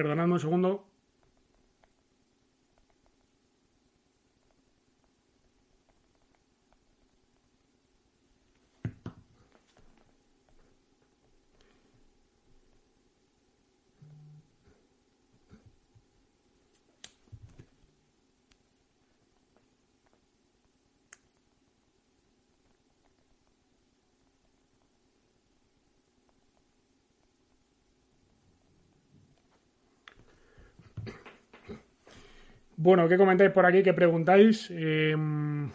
Perdonadme un segundo. Bueno, ¿qué comentáis por aquí? ¿Qué preguntáis? Em,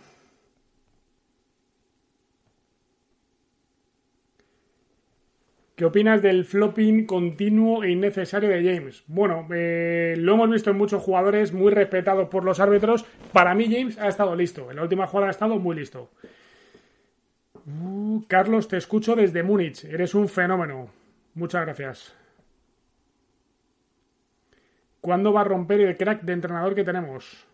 ¿Qué opinas del flopping continuo e innecesario de James? Bueno, eh, lo hemos visto en muchos jugadores muy respetados por los árbitros. Para mí James ha estado listo. En la última jugada ha estado muy listo. Uh, Carlos, te escucho desde Múnich. Eres un fenómeno. Muchas gracias. ¿Cuándo va a romper el crack de entrenador que tenemos?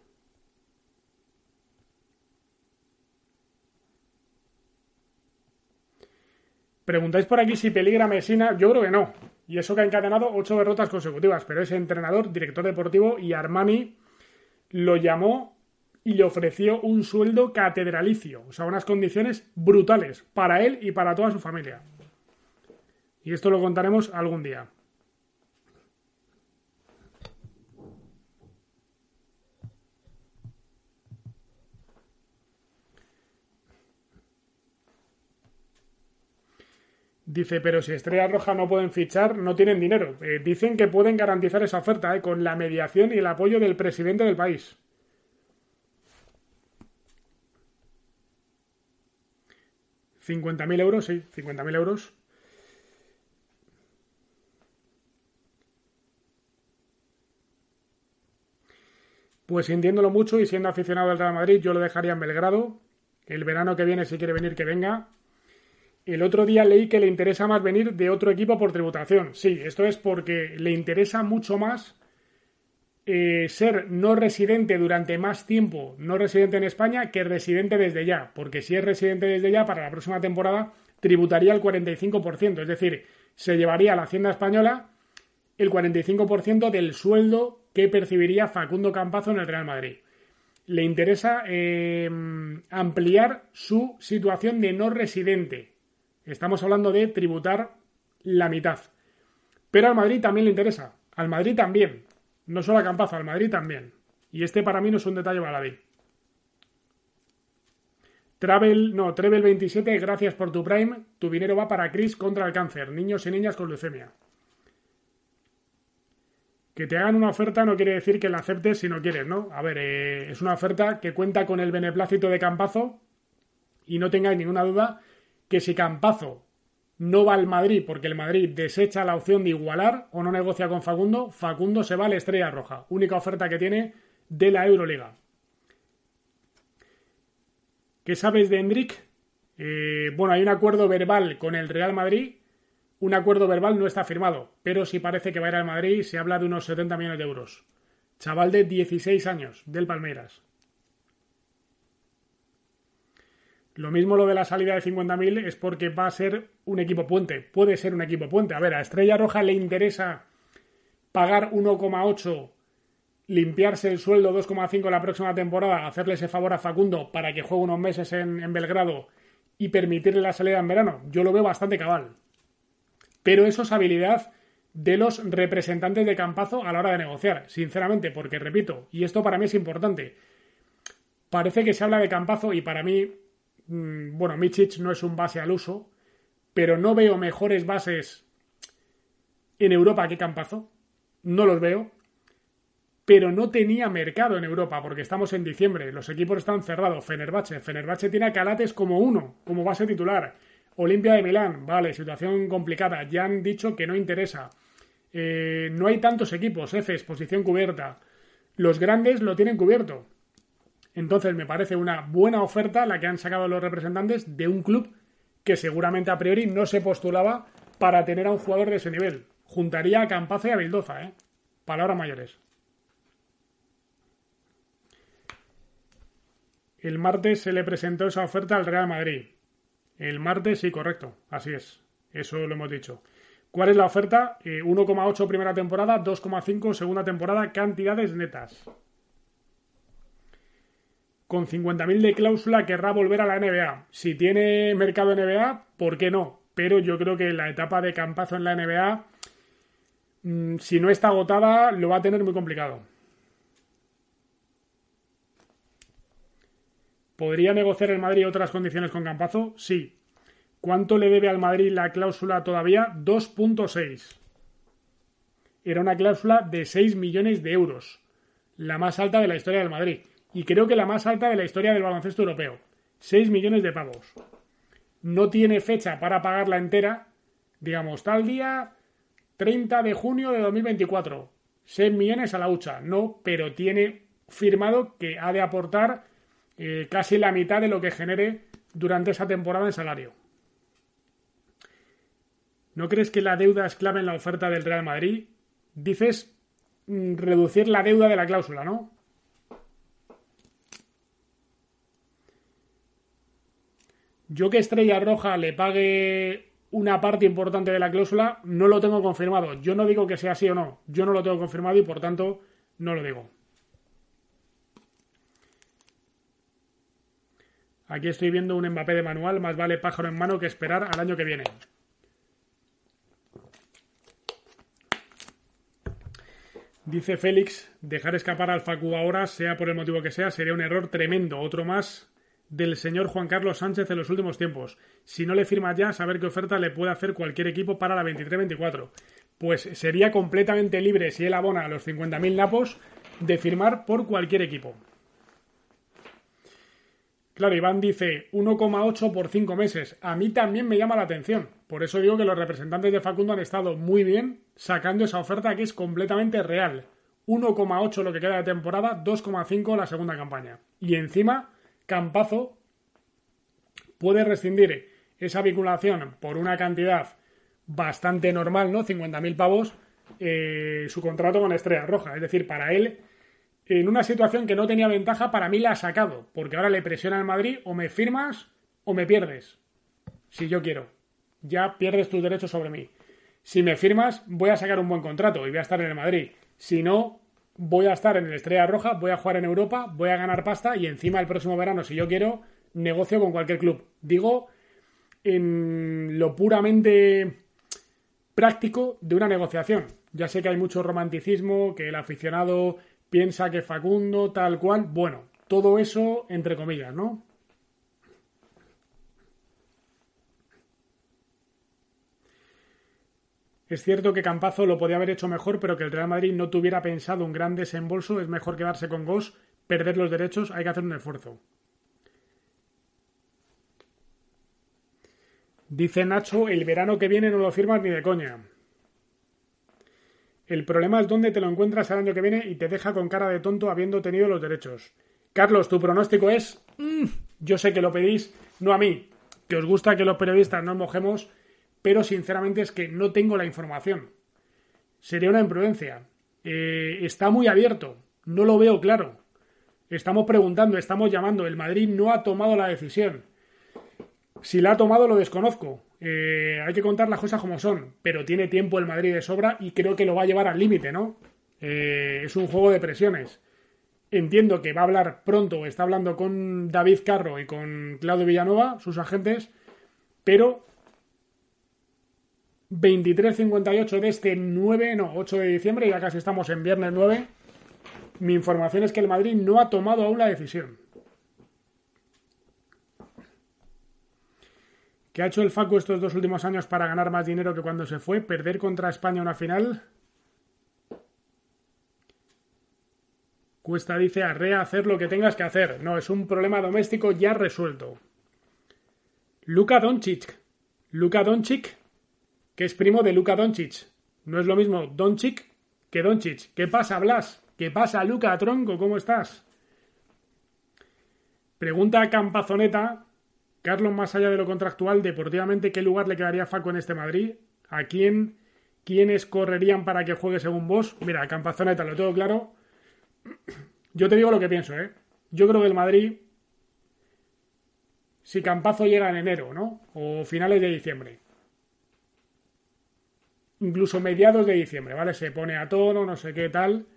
Preguntáis por aquí si peligra Mesina. Yo creo que no. Y eso que ha encadenado ocho derrotas consecutivas. Pero ese entrenador, director deportivo y Armani lo llamó y le ofreció un sueldo catedralicio. O sea, unas condiciones brutales para él y para toda su familia. Y esto lo contaremos algún día. Dice, pero si Estrella Roja no pueden fichar, no tienen dinero. Eh, dicen que pueden garantizar esa oferta eh, con la mediación y el apoyo del presidente del país. ¿50.000 euros? Sí, 50.000 euros. Pues sintiéndolo mucho y siendo aficionado al Real Madrid, yo lo dejaría en Belgrado. El verano que viene, si quiere venir, que venga. El otro día leí que le interesa más venir de otro equipo por tributación. Sí, esto es porque le interesa mucho más eh, ser no residente durante más tiempo, no residente en España, que residente desde ya. Porque si es residente desde ya, para la próxima temporada tributaría el 45%. Es decir, se llevaría a la Hacienda Española el 45% del sueldo que percibiría Facundo Campazo en el Real Madrid. le interesa eh, ampliar su situación de no residente. Estamos hablando de tributar la mitad. Pero al Madrid también le interesa. Al Madrid también. No solo a Campazo, al Madrid también. Y este para mí no es un detalle baladí. Travel, no, Trevel 27, gracias por tu Prime. Tu dinero va para Chris contra el cáncer, niños y niñas con leucemia. Que te hagan una oferta no quiere decir que la aceptes si no quieres, ¿no? A ver, eh, es una oferta que cuenta con el beneplácito de Campazo y no tengáis ninguna duda que si Campazo no va al Madrid porque el Madrid desecha la opción de igualar o no negocia con Facundo, Facundo se va a la Estrella Roja, única oferta que tiene de la Euroliga. ¿Qué sabes de Hendrik? Eh, bueno, hay un acuerdo verbal con el Real Madrid un acuerdo verbal no está firmado, pero sí parece que va a ir al Madrid se habla de unos 70 millones de euros. Chaval de 16 años, del Palmeiras. Lo mismo lo de la salida de 50.000 es porque va a ser un equipo puente. Puede ser un equipo puente. A ver, a Estrella Roja le interesa pagar 1,8, limpiarse el sueldo 2,5 la próxima temporada, hacerle ese favor a Facundo para que juegue unos meses en, en Belgrado y permitirle la salida en verano. Yo lo veo bastante cabal. Pero eso es habilidad de los representantes de Campazo a la hora de negociar, sinceramente, porque repito, y esto para mí es importante, parece que se habla de Campazo y para mí, bueno, Michich no es un base al uso, pero no veo mejores bases en Europa que Campazo, no los veo, pero no tenía mercado en Europa porque estamos en diciembre, los equipos están cerrados, Fenerbahce, Fenerbahce tiene a Calates como uno, como base titular, Olimpia de Milán, vale, situación complicada. Ya han dicho que no interesa. Eh, no hay tantos equipos, F, exposición cubierta. Los grandes lo tienen cubierto. Entonces me parece una buena oferta la que han sacado los representantes de un club que seguramente a priori no se postulaba para tener a un jugador de ese nivel. Juntaría a Campazo y a Bildoza, ¿eh? Palabras mayores. El martes se le presentó esa oferta al Real Madrid. El martes, sí, correcto. Así es. Eso lo hemos dicho. ¿Cuál es la oferta? 1,8 eh, primera temporada, 2,5 segunda temporada, cantidades netas. Con 50.000 de cláusula querrá volver a la NBA. Si tiene mercado NBA, ¿por qué no? Pero yo creo que la etapa de campazo en la NBA, mm, si no está agotada, lo va a tener muy complicado. ¿Podría negociar el Madrid otras condiciones con Campazo? Sí. ¿Cuánto le debe al Madrid la cláusula todavía? 2.6. Era una cláusula de 6 millones de euros. La más alta de la historia del Madrid. Y creo que la más alta de la historia del baloncesto europeo. 6 millones de pavos. No tiene fecha para pagarla entera. Digamos, tal día 30 de junio de 2024. 6 millones a la hucha. No, pero tiene firmado que ha de aportar eh, casi la mitad de lo que genere durante esa temporada en salario. ¿No crees que la deuda es clave en la oferta del Real Madrid? Dices mm, reducir la deuda de la cláusula, ¿no? Yo que Estrella Roja le pague una parte importante de la cláusula, no lo tengo confirmado. Yo no digo que sea así o no. Yo no lo tengo confirmado y por tanto no lo digo. Aquí estoy viendo un Mbappé de manual, más vale pájaro en mano que esperar al año que viene. Dice Félix, dejar escapar al Facu ahora, sea por el motivo que sea, sería un error tremendo. Otro más del señor Juan Carlos Sánchez en los últimos tiempos. Si no le firma ya, saber qué oferta le puede hacer cualquier equipo para la 23-24. Pues sería completamente libre si él abona los 50.000 napos de firmar por cualquier equipo. Claro, Iván dice 1,8 por 5 meses. A mí también me llama la atención. Por eso digo que los representantes de Facundo han estado muy bien sacando esa oferta que es completamente real. 1,8 lo que queda de temporada, 2,5 la segunda campaña. Y encima, Campazo puede rescindir esa vinculación por una cantidad bastante normal, ¿no? 50.000 pavos, eh, su contrato con Estrella Roja. Es decir, para él en una situación que no tenía ventaja, para mí la ha sacado, porque ahora le presiona al Madrid o me firmas o me pierdes. Si yo quiero. Ya pierdes tus derechos sobre mí. Si me firmas, voy a sacar un buen contrato y voy a estar en el Madrid. Si no, voy a estar en el Estrella Roja, voy a jugar en Europa, voy a ganar pasta y encima el próximo verano, si yo quiero, negocio con cualquier club. Digo, en lo puramente práctico de una negociación. Ya sé que hay mucho romanticismo, que el aficionado piensa que Facundo, tal cual. Bueno, todo eso entre comillas, ¿no? Es cierto que Campazo lo podía haber hecho mejor, pero que el Real Madrid no tuviera pensado un gran desembolso. Es mejor quedarse con Gos, perder los derechos, hay que hacer un esfuerzo. Dice Nacho, el verano que viene no lo firmas ni de coña. El problema es dónde te lo encuentras el año que viene y te deja con cara de tonto habiendo tenido los derechos. Carlos, tu pronóstico es... Mm, yo sé que lo pedís, no a mí, que os gusta que los periodistas nos mojemos, pero sinceramente es que no tengo la información. Sería una imprudencia. Eh, está muy abierto, no lo veo claro. Estamos preguntando, estamos llamando, el Madrid no ha tomado la decisión. Si la ha tomado lo desconozco. Eh, hay que contar las cosas como son, pero tiene tiempo el Madrid de sobra y creo que lo va a llevar al límite, ¿no? Eh, es un juego de presiones. Entiendo que va a hablar pronto, está hablando con David Carro y con Claudio Villanova, sus agentes, pero 23.58 de este 9, no, 8 de diciembre, ya casi estamos en viernes 9. Mi información es que el Madrid no ha tomado aún la decisión. ¿Qué ha hecho el Facu estos dos últimos años para ganar más dinero que cuando se fue? ¿Perder contra España una final? Cuesta, dice, arrea hacer lo que tengas que hacer. No, es un problema doméstico ya resuelto. Luka Doncic. Luka Doncic, que es primo de Luka Doncic. No es lo mismo Doncic que Doncic. ¿Qué pasa, Blas? ¿Qué pasa, Luka Tronco? ¿Cómo estás? Pregunta a Campazoneta Carlos, más allá de lo contractual, deportivamente, ¿qué lugar le quedaría a Faco en este Madrid? ¿A quién? ¿Quiénes correrían para que juegue según vos? Mira, Campazoneta, lo tengo claro. Yo te digo lo que pienso, ¿eh? Yo creo que el Madrid, si Campazo llega en enero, ¿no? O finales de diciembre. Incluso mediados de diciembre, ¿vale? Se pone a tono, no sé qué tal.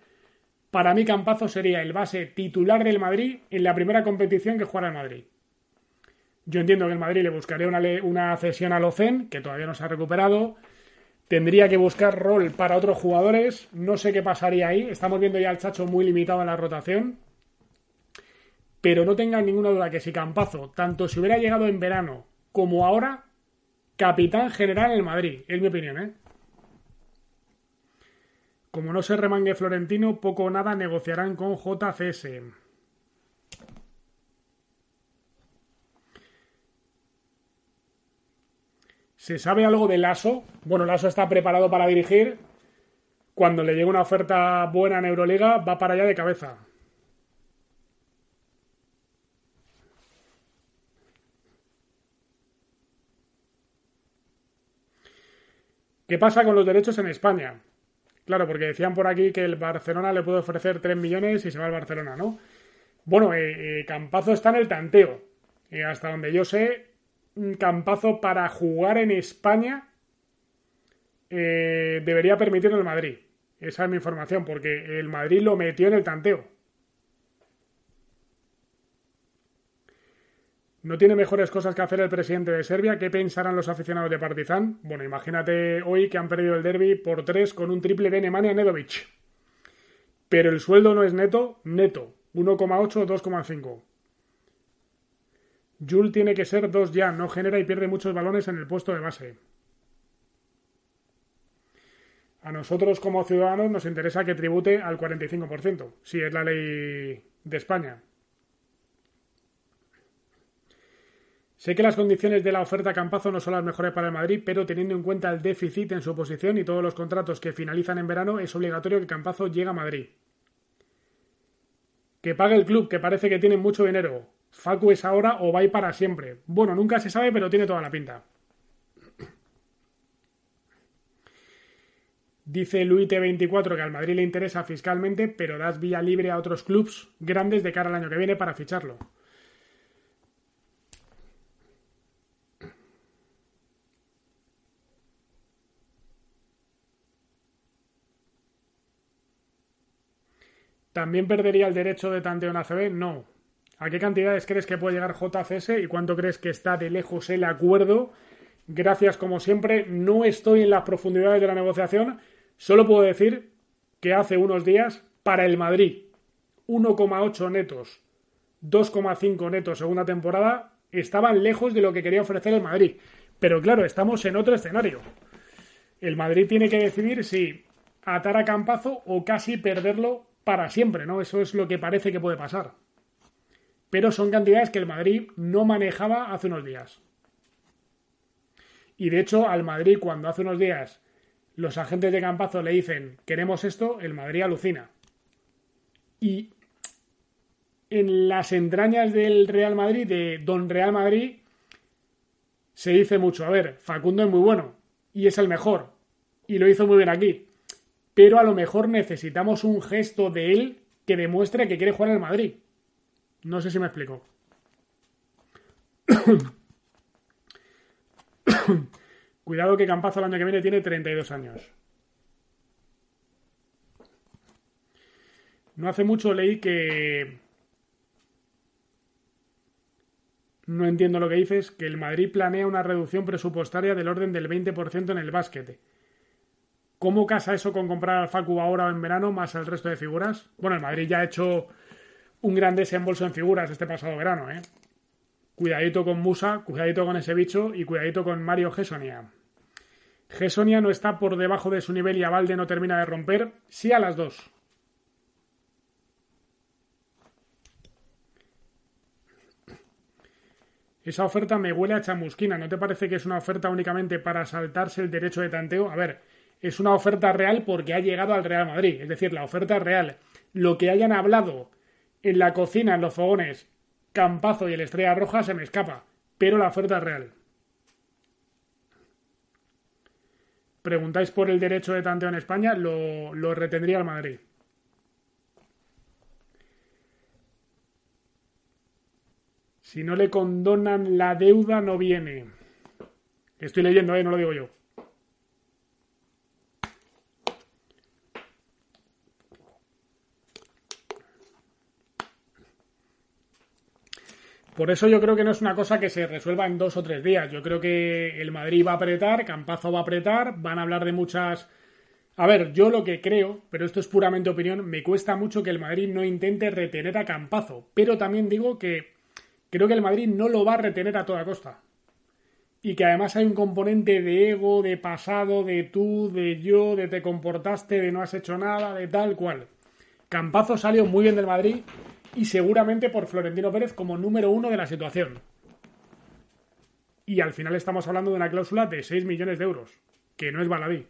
Para mí Campazo sería el base titular del Madrid en la primera competición que juega el Madrid. Yo entiendo que el Madrid le buscaría una, una cesión a Locen, que todavía no se ha recuperado. Tendría que buscar rol para otros jugadores. No sé qué pasaría ahí. Estamos viendo ya al Chacho muy limitado en la rotación. Pero no tengan ninguna duda que si Campazo, tanto si hubiera llegado en verano como ahora, capitán general en el Madrid. Es mi opinión, ¿eh? Como no se remangue Florentino, poco o nada negociarán con JCS. ¿Se sabe algo de Lasso? Bueno, Lasso está preparado para dirigir. Cuando le llegue una oferta buena en Euroliga, va para allá de cabeza. ¿Qué pasa con los derechos en España? Claro, porque decían por aquí que el Barcelona le puede ofrecer 3 millones y se va al Barcelona, ¿no? Bueno, eh, eh, Campazo está en el tanteo. Y hasta donde yo sé, un campazo para jugar en España eh, debería permitirlo el Madrid. Esa es mi información, porque el Madrid lo metió en el tanteo. ¿No tiene mejores cosas que hacer el presidente de Serbia? ¿Qué pensarán los aficionados de Partizan? Bueno, imagínate hoy que han perdido el derby por tres con un triple de Nemanja Nedovic. Pero el sueldo no es neto, neto. 1,8 o 2,5. Jul tiene que ser dos ya, no genera y pierde muchos balones en el puesto de base. A nosotros como ciudadanos nos interesa que tribute al 45%, si es la ley de España. Sé que las condiciones de la oferta Campazo no son las mejores para el Madrid, pero teniendo en cuenta el déficit en su posición y todos los contratos que finalizan en verano, es obligatorio que Campazo llegue a Madrid. Que pague el club, que parece que tiene mucho dinero. Facu es ahora o va ir para siempre. Bueno, nunca se sabe, pero tiene toda la pinta. Dice Luite24 que al Madrid le interesa fiscalmente, pero das vía libre a otros clubs grandes de cara al año que viene para ficharlo. ¿También perdería el derecho de tanteo en ACB? No. ¿A qué cantidades crees que puede llegar JCS y cuánto crees que está de lejos el acuerdo? Gracias, como siempre. No estoy en las profundidades de la negociación. Solo puedo decir que hace unos días, para el Madrid, 1,8 netos, 2,5 netos segunda temporada, estaban lejos de lo que quería ofrecer el Madrid. Pero claro, estamos en otro escenario. El Madrid tiene que decidir si atar a Campazo o casi perderlo para siempre, ¿no? Eso es lo que parece que puede pasar. Pero son cantidades que el Madrid no manejaba hace unos días. Y de hecho, al Madrid, cuando hace unos días los agentes de Campazo le dicen queremos esto, el Madrid alucina. Y en las entrañas del Real Madrid, de Don Real Madrid, se dice mucho, a ver, Facundo es muy bueno y es el mejor y lo hizo muy bien aquí, pero a lo mejor necesitamos un gesto de él que demuestre que quiere jugar el Madrid. No sé si me explico. Cuidado que Campazo el año que viene tiene 32 años. No hace mucho leí que... No entiendo lo que dices, que el Madrid planea una reducción presupuestaria del orden del 20% en el básquet. ¿Cómo casa eso con comprar al Facu ahora en verano más el resto de figuras? Bueno, el Madrid ya ha hecho un gran desembolso en figuras este pasado verano, ¿eh? Cuidadito con Musa, cuidadito con ese bicho y cuidadito con Mario Gesonia. Gesonia no está por debajo de su nivel y Avalde no termina de romper. Sí a las dos. Esa oferta me huele a chamusquina. ¿No te parece que es una oferta únicamente para saltarse el derecho de tanteo? A ver, es una oferta real porque ha llegado al Real Madrid. Es decir, la oferta real. Lo que hayan hablado en la cocina, en los fogones, Campazo y el Estrella Roja se me escapa. Pero la oferta real. Preguntáis por el derecho de tanteo en España, lo, lo retendría el Madrid. Si no le condonan la deuda, no viene. Estoy leyendo, ¿eh? no lo digo yo. Por eso yo creo que no es una cosa que se resuelva en dos o tres días. Yo creo que el Madrid va a apretar, Campazo va a apretar, van a hablar de muchas... A ver, yo lo que creo, pero esto es puramente opinión, me cuesta mucho que el Madrid no intente retener a Campazo. Pero también digo que creo que el Madrid no lo va a retener a toda costa. Y que además hay un componente de ego, de pasado, de tú, de yo, de te comportaste, de no has hecho nada, de tal cual. Campazo salió muy bien del Madrid y seguramente por Florentino Pérez como número uno de la situación. Y al final estamos hablando de una cláusula de 6 millones de euros, que no es baladí.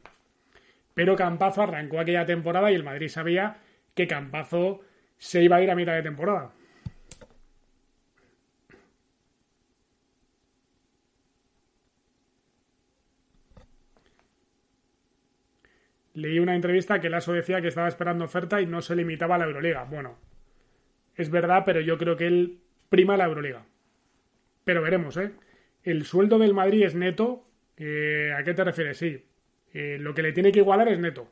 Pero Campazo arrancó aquella temporada y el Madrid sabía que Campazo se iba a ir a mitad de temporada. Leí una entrevista que Lasso decía que estaba esperando oferta y no se limitaba a la Euroliga. Bueno, es verdad, pero yo creo que él prima la Euroliga. Pero veremos, ¿eh? El sueldo del Madrid es neto. Eh, ¿A qué te refieres? Sí. Eh, lo que le tiene que igualar es neto.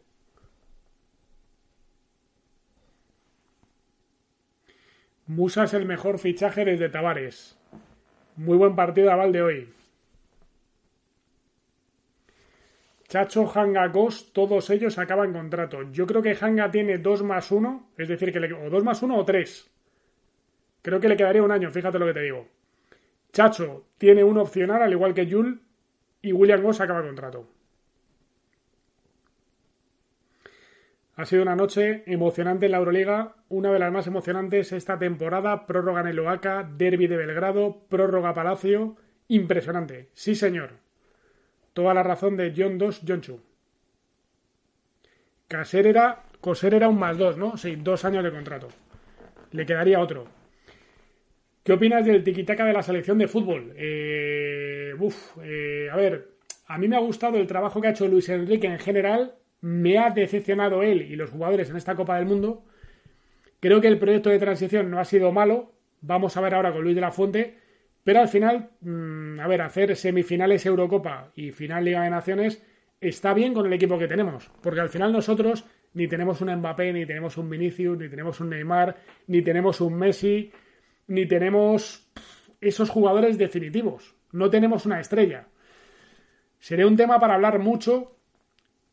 Musa es el mejor fichaje desde Tavares. Muy buen partido a Valde hoy. Chacho, Hanga, Ghost, todos ellos acaban contrato. Yo creo que Hanga tiene 2 más 1, es decir, que le, o 2 más 1 o 3. Creo que le quedaría un año, fíjate lo que te digo. Chacho tiene un opcional, al igual que Jul, y William Goss acaba contrato. Ha sido una noche emocionante en la Euroliga, una de las más emocionantes esta temporada, prórroga en el Oaca, derby de Belgrado, prórroga Palacio, impresionante, sí señor. Toda la razón de John 2, John Chu. Caser era, Coser era un más dos, ¿no? Sí, dos años de contrato. Le quedaría otro. ¿Qué opinas del tiquitaca de la selección de fútbol? Eh, uf, eh, a ver, a mí me ha gustado el trabajo que ha hecho Luis Enrique en general. Me ha decepcionado él y los jugadores en esta Copa del Mundo. Creo que el proyecto de transición no ha sido malo. Vamos a ver ahora con Luis de la Fuente. Pero al final, mm, a ver, hacer semifinales Eurocopa y final Liga de Naciones está bien con el equipo que tenemos, porque al final nosotros ni tenemos un Mbappé, ni tenemos un Vinicius, ni tenemos un Neymar, ni tenemos un Messi, ni tenemos esos jugadores definitivos. No tenemos una estrella. Sería un tema para hablar mucho.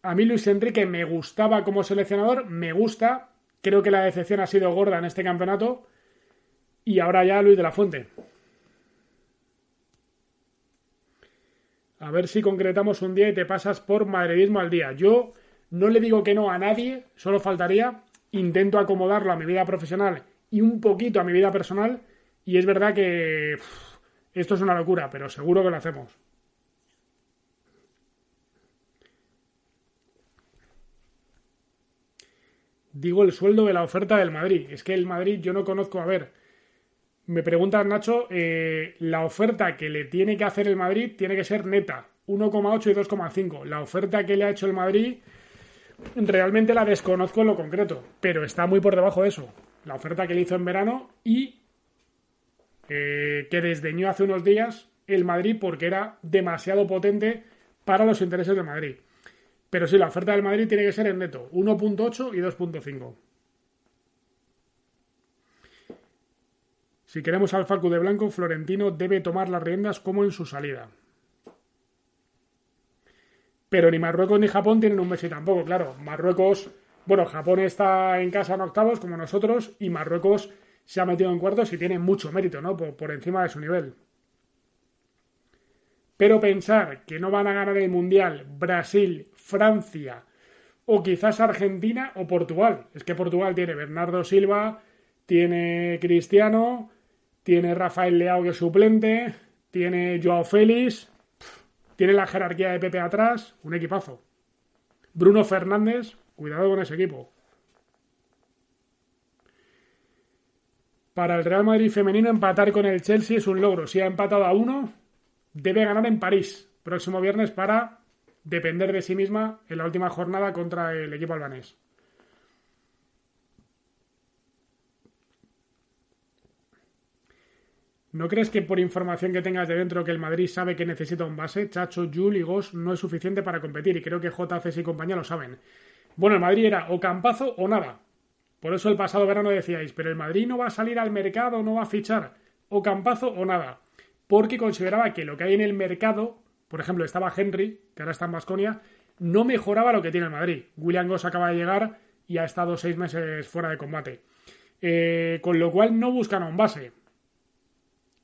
A mí Luis Enrique me gustaba como seleccionador, me gusta. Creo que la decepción ha sido gorda en este campeonato. Y ahora ya Luis de la Fuente. A ver si concretamos un día y te pasas por madridismo al día. Yo no le digo que no a nadie, solo faltaría. Intento acomodarlo a mi vida profesional y un poquito a mi vida personal. Y es verdad que esto es una locura, pero seguro que lo hacemos. Digo el sueldo de la oferta del Madrid. Es que el Madrid yo no conozco. A ver, me pregunta Nacho, eh, la oferta que le tiene que hacer el Madrid tiene que ser neta, 1,8 y 2,5. La oferta que le ha hecho el Madrid realmente la desconozco en lo concreto, pero está muy por debajo de eso. La oferta que le hizo en verano y eh, que desdeñó hace unos días el Madrid porque era demasiado potente para los intereses del Madrid. Pero sí, la oferta del Madrid tiene que ser en neto, 1.8 y 2.5. Si queremos al Facu de Blanco, Florentino debe tomar las riendas como en su salida. Pero ni Marruecos ni Japón tienen un Messi tampoco, claro. Marruecos, bueno, Japón está en casa en octavos como nosotros y Marruecos se ha metido en cuartos y tiene mucho mérito, ¿no? Por, encima de su nivel. Pero pensar que no van a ganar el Mundial Brasil, Francia o quizás Argentina o Portugal. Es que Portugal tiene Bernardo Silva, tiene Cristiano, tiene Rafael Leao que es suplente, tiene Joao Félix, tiene la jerarquía de Pepe atrás, un equipazo. Bruno Fernández, cuidado con ese equipo. Para el Real Madrid femenino empatar con el Chelsea es un logro. Si ha empatado a uno, debe ganar en París próximo viernes para depender de sí misma en la última jornada contra el equipo albanés. ¿No crees que por información que tengas de dentro que el Madrid sabe que necesita un base? Chacho, Jul y Gos no es suficiente para competir y creo que JCS y compañía lo saben. Bueno, el Madrid era o Campazo o nada. Por eso el pasado verano decíais, pero el Madrid no va a salir al mercado, no va a fichar o Campazo o nada. Porque consideraba que lo que hay en el mercado, por ejemplo, estaba Henry, que ahora está en Basconia, no mejoraba lo que tiene el Madrid. William Goss acaba de llegar y ha estado seis meses fuera de combate. Eh, con lo cual no buscan a un base.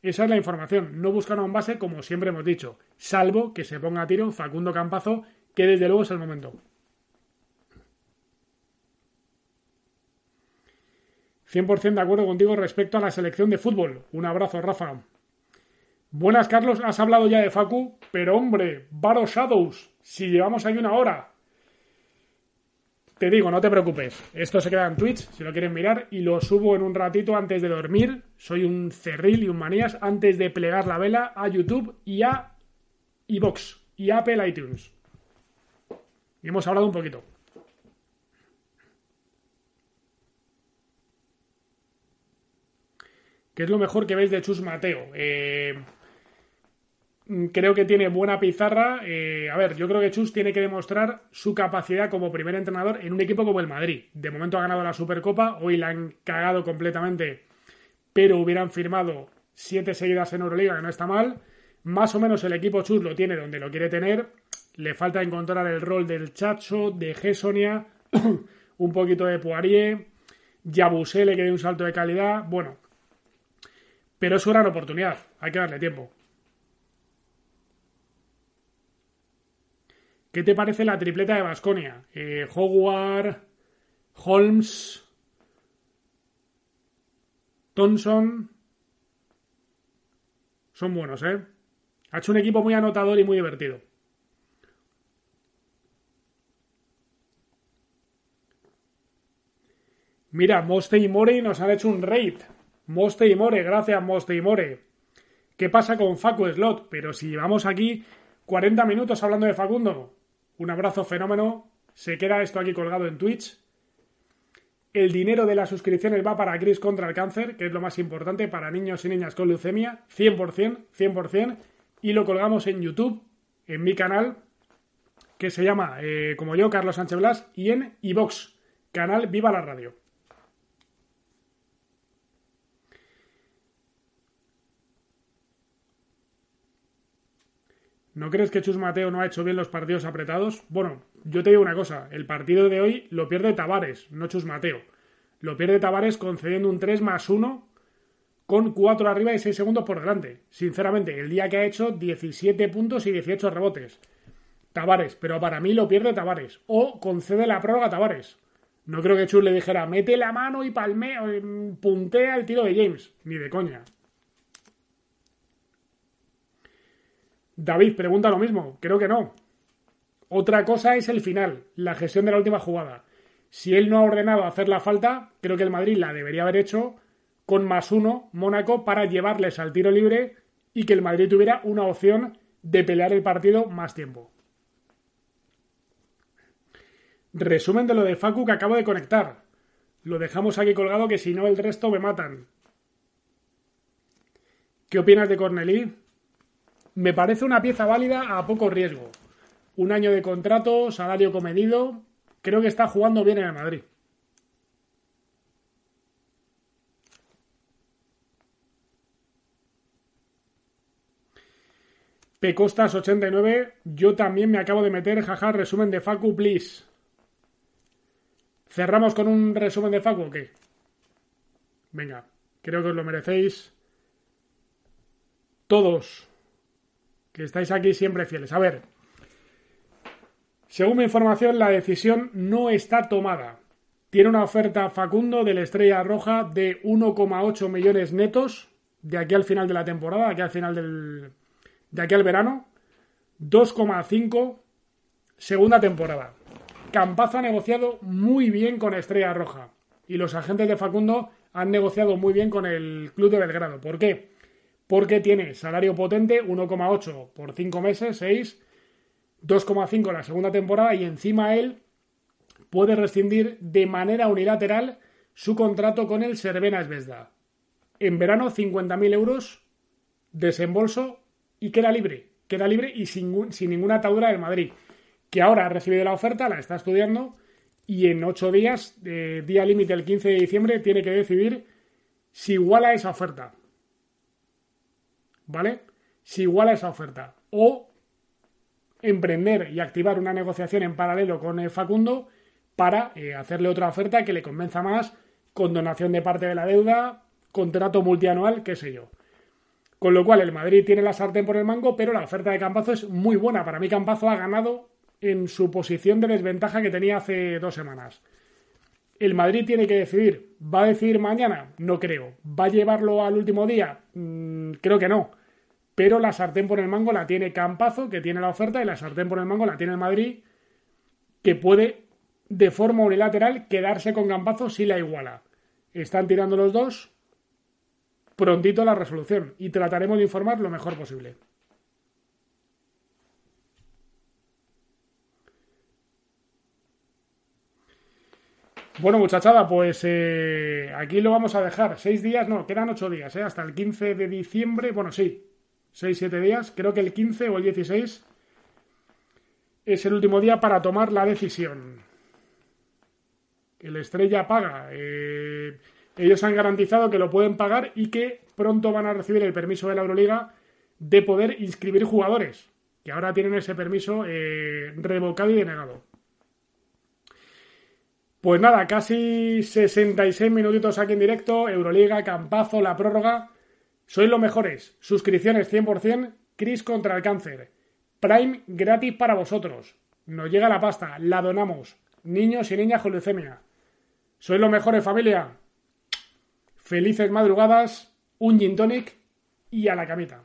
Esa es la información. No buscan a un base como siempre hemos dicho, salvo que se ponga a tiro Facundo Campazo, que desde luego es el momento. 100% de acuerdo contigo respecto a la selección de fútbol. Un abrazo, Rafa. Buenas, Carlos. Has hablado ya de Facu, pero hombre, Baro Shadows, si llevamos ahí una hora. Te digo, no te preocupes. Esto se queda en Twitch, si lo quieren mirar, y lo subo en un ratito antes de dormir. Soy un cerril y un manías antes de plegar la vela a YouTube y a iBox y Apple iTunes. Y hemos hablado un poquito. ¿Qué es lo mejor que veis de Chus Mateo? Eh, creo que tiene buena pizarra. Eh, a ver, yo creo que Chus tiene que demostrar su capacidad como primer entrenador en un equipo como el Madrid. De momento ha ganado la Supercopa, hoy la han cagado completamente, pero hubieran firmado siete seguidas en Euroliga, que no está mal. Más o menos el equipo Chus lo tiene donde lo quiere tener. Le falta encontrar el rol del Chacho, de Gessonia, un poquito de Poirier, Yabusele le quede un salto de calidad. Bueno, pero es su gran oportunidad, hay que darle tiempo. ¿Qué te parece la tripleta de Basconia? Eh, Howard, Holmes, Thompson. Son buenos, ¿eh? Ha hecho un equipo muy anotador y muy divertido. Mira, Moste y More nos han hecho un raid. Moste y More, gracias Moste y More. ¿Qué pasa con Facu Slot? Pero si llevamos aquí 40 minutos hablando de Facundo. Un abrazo fenómeno. Se queda esto aquí colgado en Twitch. El dinero de las suscripciones va para Gris contra el cáncer, que es lo más importante para niños y niñas con leucemia. 100%, 100%. Y lo colgamos en YouTube, en mi canal. que se llama, eh, como yo, Carlos Sánchez Blas, y en iVox, canal Viva la Radio. ¿No crees que Chus Mateo no ha hecho bien los partidos apretados? Bueno, yo te digo una cosa, el partido de hoy lo pierde Tavares, no Chus Mateo. Lo pierde Tavares concediendo un 3 más 1 con 4 arriba y 6 segundos por delante. Sinceramente, el día que ha hecho 17 puntos y 18 rebotes. Tavares, pero para mí lo pierde Tavares. O concede la prórroga a Tavares. No creo que Chus le dijera, mete la mano y palmea, puntea el tiro de James. Ni de coña. David pregunta lo mismo. Creo que no. Otra cosa es el final, la gestión de la última jugada. Si él no ha ordenado hacer la falta, creo que el Madrid la debería haber hecho con más uno Mónaco para llevarles al tiro libre y que el Madrid tuviera una opción de pelear el partido más tiempo. Resumen de lo de Facu que acabo de conectar. Lo dejamos aquí colgado que si no el resto me matan. ¿Qué opinas de Cornelí? Me parece una pieza válida a poco riesgo. Un año de contrato, salario comedido. Creo que está jugando bien en el Madrid. Pecostas 89, yo también me acabo de meter, jaja, resumen de Facu, please. ¿Cerramos con un resumen de Facu o qué? Venga, creo que os lo merecéis. Todos que estáis aquí siempre fieles. A ver, según mi información, la decisión no está tomada. Tiene una oferta Facundo de la Estrella Roja de 1,8 millones netos de aquí al final de la temporada, de aquí al final del. de aquí al verano. 2,5 segunda temporada. Campazo ha negociado muy bien con Estrella Roja. Y los agentes de Facundo han negociado muy bien con el club de Belgrado. ¿Por qué? Porque tiene salario potente 1,8 por 5 meses, 6, 2,5 la segunda temporada y encima él puede rescindir de manera unilateral su contrato con el Cervena Esvesda. En verano 50.000 euros desembolso y queda libre, queda libre y sin, ninguna atadura del Madrid, que ahora ha recibido la oferta, la está estudiando y en 8 días, día límite el 15 de diciembre, tiene que decidir si iguala esa oferta. ¿Vale? Si iguala esa oferta. O emprender y activar una negociación en paralelo con el Facundo para eh, hacerle otra oferta que le convenza más, con donación de parte de la deuda, contrato multianual, qué sé yo. Con lo cual el Madrid tiene la sartén por el mango, pero la oferta de Campazo es muy buena. Para mí Campazo ha ganado en su posición de desventaja que tenía hace dos semanas. El Madrid tiene que decidir. ¿Va a decidir mañana? No creo. ¿Va a llevarlo al último día? Mm, creo que no. Pero la sartén por el mango la tiene Campazo, que tiene la oferta, y la sartén por el mango la tiene el Madrid, que puede de forma unilateral quedarse con Campazo si la iguala. Están tirando los dos. Prontito la resolución. Y trataremos de informar lo mejor posible. Bueno, muchachada, pues eh, aquí lo vamos a dejar. Seis días, no, quedan ocho días, ¿eh? hasta el 15 de diciembre. Bueno, sí, seis, siete días. Creo que el 15 o el 16 es el último día para tomar la decisión. El Estrella paga. Eh, ellos han garantizado que lo pueden pagar y que pronto van a recibir el permiso de la Euroliga de poder inscribir jugadores, que ahora tienen ese permiso eh, revocado y denegado. Pues nada, casi 66 minutitos aquí en directo, Euroliga, Campazo, la prórroga. Sois los mejores. Suscripciones 100%, Cris contra el cáncer. Prime gratis para vosotros. Nos llega la pasta, la donamos. Niños y niñas con leucemia. Sois los mejores, familia. Felices madrugadas, un gin tonic y a la camita.